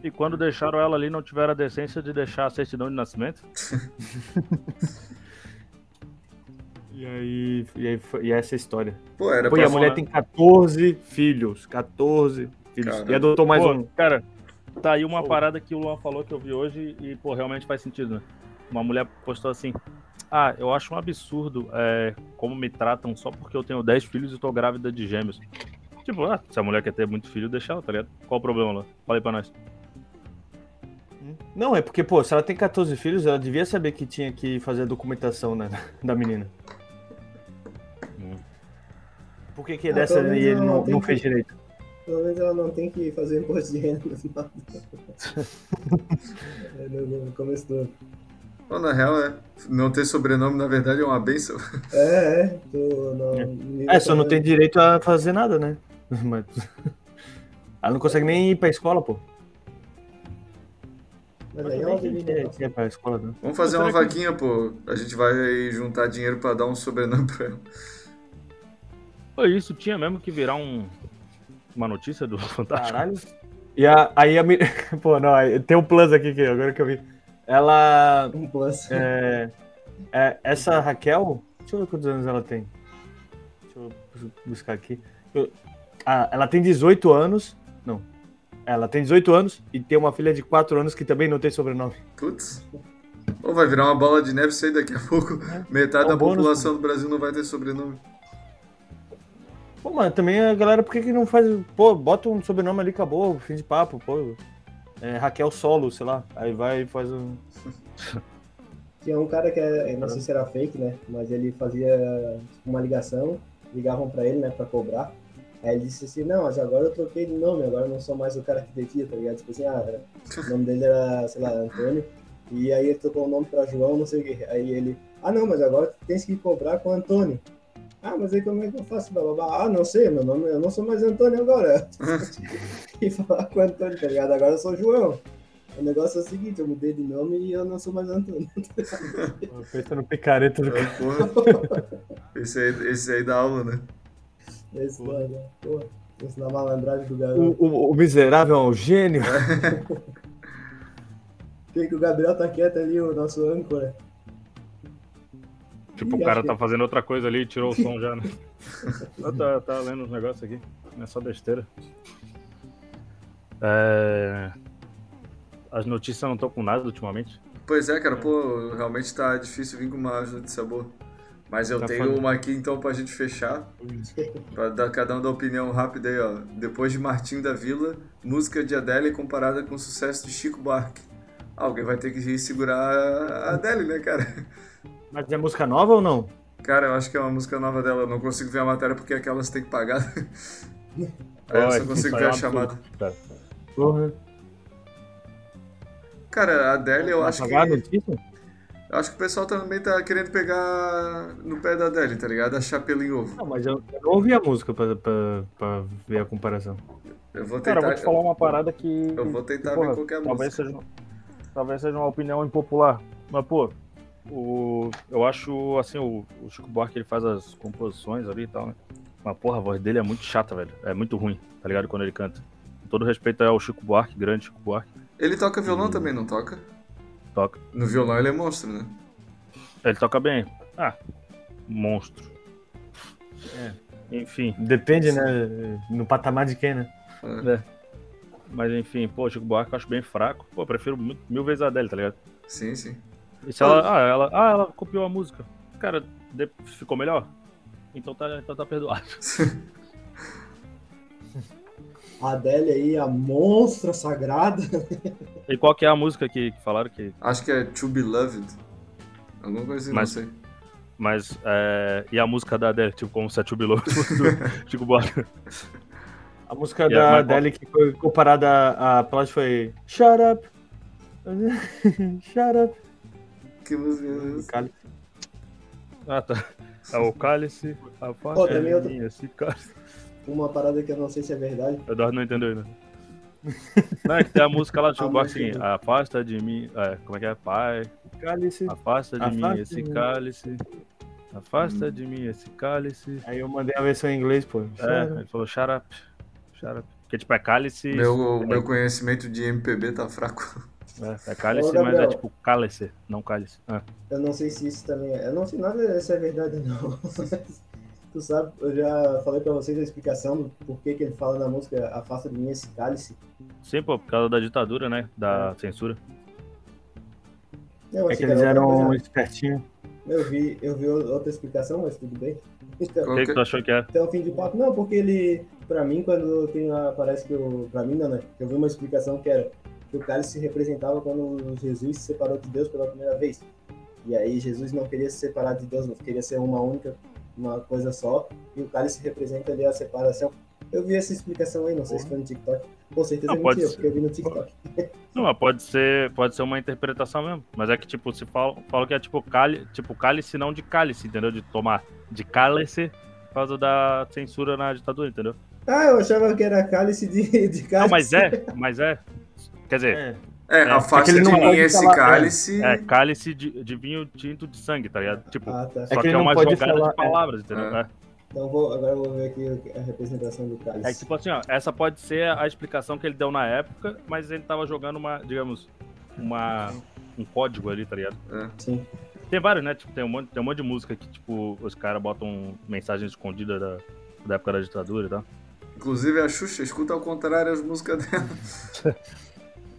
E quando deixaram ela ali, não tiveram a decência de deixar a certidão de nascimento? E aí, e aí foi, e essa é a história. Pô, era Pô, e pra... a mulher né? tem 14 filhos. 14 filhos. Caramba. E adotou mais Pô, um. Cara, tá aí uma Pô. parada que o Luan falou que eu vi hoje e, pô, realmente faz sentido, né? Uma mulher postou assim: Ah, eu acho um absurdo é, como me tratam só porque eu tenho 10 filhos e tô grávida de gêmeos. Tipo, ah, se a mulher quer ter muito filho, deixa ela, tá ligado? Qual o problema lá? Fala aí pra nós. Não, é porque, pô, se ela tem 14 filhos, ela devia saber que tinha que fazer a documentação né, da menina. Hum. Por que, que Ah, dessa menos ele não, não não que- fez direito? Pelo menos ela não tem que fazer imposto de renda no final. É, no, no começo do ano. Pô, na real, é. Não ter sobrenome, na verdade, é uma benção. É, é. Não, É, só não tem direito a fazer nada, né? Mas... Ela não consegue nem ir pra escola, pô. Mas aí ela é- quem é pra escola, né? Vamos fazer uma que- vaquinha, pô. A gente vai juntar dinheiro pra dar um sobrenome pra ela. Pô, isso tinha mesmo que virar um, uma notícia do Fantástico. Caralho. E a, aí a. Pô, não, tem um plus aqui, que agora que eu vi. Ela. um plus. É, é, essa Raquel. Deixa eu ver quantos anos ela tem. Deixa eu buscar aqui. Eu- ah, ela tem 18 anos. Não. Ela tem 18 anos e tem uma filha de 4 anos que também não tem sobrenome. Putz. Ou vai virar uma bola de neve isso aí daqui a pouco. Metade É um da bônus, população do Brasil não vai ter sobrenome. Pô, mano, também a galera, por que, que não faz. Pô, bota um sobrenome ali, acabou, fim de papo, pô. É, Raquel Solo, sei lá. Aí vai e faz um. Tinha um cara que, é, não sei se era fake, né? Mas ele fazia tipo, uma ligação, ligavam pra ele, né, pra cobrar. Aí ele disse assim, não, mas agora eu troquei de nome, agora eu não sou mais o cara que devia, tá ligado? Tipo assim, ah, o nome dele era, sei lá, Antônio. E aí ele trocou o nome pra João, não sei o quê. Aí ele, ah não, mas agora tu tens que cobrar com Antônio. Ah, mas aí como é que eu faço? Blá, blá, blá. Ah, não sei, meu nome, eu não sou mais Antônio agora. e falar com o Antônio, tá ligado? Agora eu sou João. O negócio é o seguinte, eu mudei de nome e eu não sou mais Antônio. Pensa no picareta do porra. Esse aí, esse aí dá aula, né? Esse, mano, porra, ensinar a malandragem do O, garoto. o, o miserável é um gênio. Que que o Gabriel tá quieto ali, o nosso âncora? Tipo, Ih, o cara tá que- fazendo outra coisa ali e tirou o som já, né? Eu tá, tá lendo uns negócios aqui. Não é só besteira. É... As notícias não estão com nada ultimamente. Pois é, cara, pô, realmente tá difícil vir com uma notícia boa. Mas eu Tá tenho foda. uma aqui então pra gente fechar. Pra dar cada um dar opinião rápida aí, ó. Depois de Martim da Vila, música de Adele comparada com o sucesso de Chico Buarque. Alguém vai ter que segurar a Adele, né, cara? Mas é música nova ou não? Cara, eu acho que é uma música nova dela. Eu não consigo ver a matéria porque aquelas tem que pagar. Aí eu só consigo ver é a um chamada. Porra. Cara, a Adele, eu acho que. Eu acho que o pessoal também tá querendo pegar no pé da Adele, tá ligado? A chapéu em ovo. Não, mas eu, eu não ouvi a música pra, pra, pra ver a comparação. Eu vou tentar. Cara, eu vou te falar uma parada que. Eu vou tentar porra, ver qual que é a talvez música. seja, talvez seja uma opinião impopular. Mas, pô, o, eu acho, assim, o, o Chico Buarque ele faz as composições ali e tal, né? Mas, porra, a voz dele é muito chata, velho. É muito ruim, tá ligado? Quando ele canta. Com todo respeito ao Chico Buarque, grande Chico Buarque, Ele toca violão Hum. também, não toca? toca. No violão ele é monstro, né? Ele toca bem. Ah, monstro. É. Enfim, Depende, né? No patamar de quem, né? É. mas enfim, pô, Chico Buarque eu acho bem fraco. Pô, eu prefiro mil vezes a dele, tá ligado? Sim, sim. E se ela, ah, ela, ah, ela copiou a música. Cara, de- ficou melhor? Então tá, então tá perdoado. A Adele aí, a monstra sagrada. E qual que é a música que, que falaram que. Acho que é To Be Loved. Alguma coisa assim, Mas- não sei. Mas. É, e a música da Adele, tipo, como se a Tube Love fosse do Chico Buarque. A música E da qual- Adele que foi comparada a, a Plot foi Shut up. Shut up. Que música é essa? Cali- Ah, tá. É o cálice, a parte também é outra- minha, esse cálice. Uma parada que eu não sei se é verdade. O Eduardo não entendeu ainda. Não, é que tem a música lá do Chico assim, afasta de mim. É, como é que é? Pai, Cálice. afasta de mim Afasta esse mim. cálice. Afasta Hum. de mim esse cálice. Aí eu mandei a versão em inglês, pô. É, ele falou shut up. Shut up. Porque tipo, é cálice. Meu, é, meu conhecimento de MPB tá fraco. É, é cálice, Ô, mas é Gabriel. tipo cálice, não cálice. Ah. Eu não sei se isso também é. Eu não sei nada se é verdade não. tu sabe, eu já falei pra vocês a explicação do porquê que ele fala na música Afasta de mim esse cálice. Sim, pô, por causa da ditadura, né? Da censura. Eu É que eles era eram espertinhos. Eu vi, eu vi outra explicação, mas tudo bem. Então, O que, que- tu achou que é? até o fim de papo. Não, porque ele, pra mim, quando tem a, parece que o, pra mim não, né? Eu vi uma explicação que era que o cálice representava quando Jesus se separou de Deus pela primeira vez. E aí Jesus não queria se separar de Deus, não queria ser uma única, uma coisa só. E o cálice representa ali a separação. Eu vi essa explicação aí, não sei se foi no TikTok. Com certeza Não, é pode mentira, ser. porque eu vi no TikTok. Não, mas pode ser, pode ser uma interpretação mesmo. Mas é que, tipo, se fala, fala que é tipo, cálice, tipo cálice, não de cálice, entendeu? De tomar. De cálice por causa da censura na ditadura, entendeu? Ah, eu achava que era cálice de, de cálice. Não, mas é, mas é. Quer dizer, É. É, É, afasta de mim pode esse falar- cálice. é cálice de, de vinho tinto de sangue, tá ligado? Tipo, Ah, tá. só que que, ele é não uma pode jogada falar- de palavras, entendeu? É. É. Então vou, agora eu vou ver aqui a representação do cálice. É que, tipo assim, ó, essa pode ser a explicação que ele deu na época, mas ele tava jogando uma, digamos, uma, um código ali, tá ligado? Sim. Tem vários, né? Tipo, tem um monte, tem um monte de música que, tipo, os caras botam mensagens escondidas da, da época da ditadura e tal. Inclusive a Xuxa escuta ao contrário as músicas dela.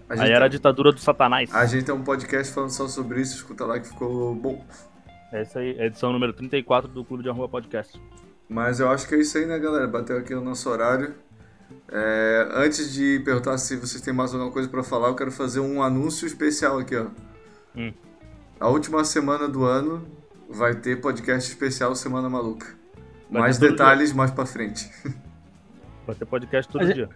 A Aí era a ditadura do satanás. a gente tem um podcast falando só sobre isso, escuta lá que ficou bom. Essa aí, é a edição número 34 do Clube de Arrua Podcast. Mas eu acho que é isso aí, né, galera? Bateu aqui o nosso horário. É, antes de perguntar se vocês têm mais alguma coisa pra falar, eu quero fazer um anúncio especial aqui, ó. Hum. A última semana do ano vai ter podcast especial Semana Maluca. Vai mais detalhes mais pra frente. Vai ter podcast todo gente- dia.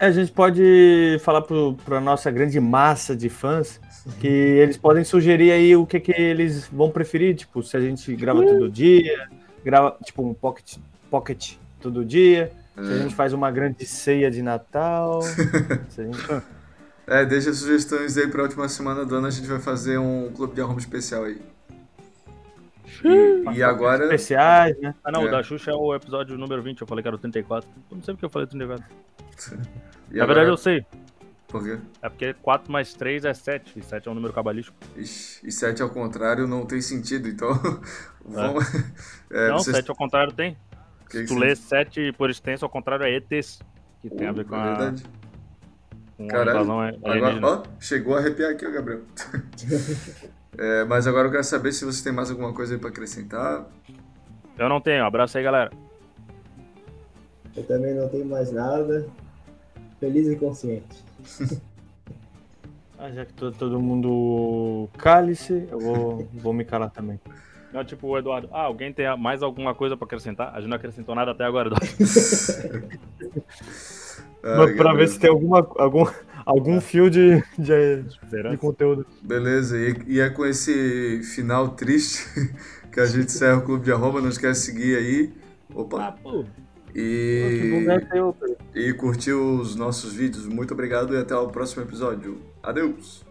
É, A gente pode falar para a nossa grande massa de fãs que eles podem sugerir aí o que, que eles vão preferir, tipo, se a gente grava todo dia, grava tipo um pocket, pocket todo dia, se a gente faz uma grande ceia de Natal. a gente- É, deixa sugestões aí pra última semana do ano, a gente vai fazer um clube de arrombos especial aí. E, e agora. especiais, né? Ah, não, É. o da Xuxa é o episódio número 20. Eu falei que era o 34. Eu não sei porque eu falei 34. E Na agora- verdade, eu sei. Por quê? É porque 4 mais 3 é 7. E 7 é um número cabalístico. Ixi, e 7 ao contrário não tem sentido, então. vamos. É, não, vocês- 7 ao contrário tem. que Se tu lê 7 por extenso, ao contrário é ETs. Que tem a ver com É a, verdade. a Caralho. invasão Agora, ó, chegou a arrepiar aqui, ó, Gabriel. É, mas agora eu quero saber se você tem mais alguma coisa aí pra acrescentar. Eu não tenho. Abraço aí, galera. Eu também não tenho mais nada. Feliz e consciente. Ah, já que todo, todo mundo cale-se, eu vou, vou me calar também. Não, tipo o Eduardo. Ah, alguém tem mais alguma coisa pra acrescentar? A gente não acrescentou nada até agora, Eduardo. Ah, Mas pra ver se tem alguma, algum, algum fio de, de, de conteúdo. Beleza, e, e é com esse final triste que a gente encerra o Clube de Arroba. Não esquece de seguir aí. Ah, Opa! pô. Que E, é e curtir os nossos vídeos. Muito obrigado e até o próximo episódio. Adeus!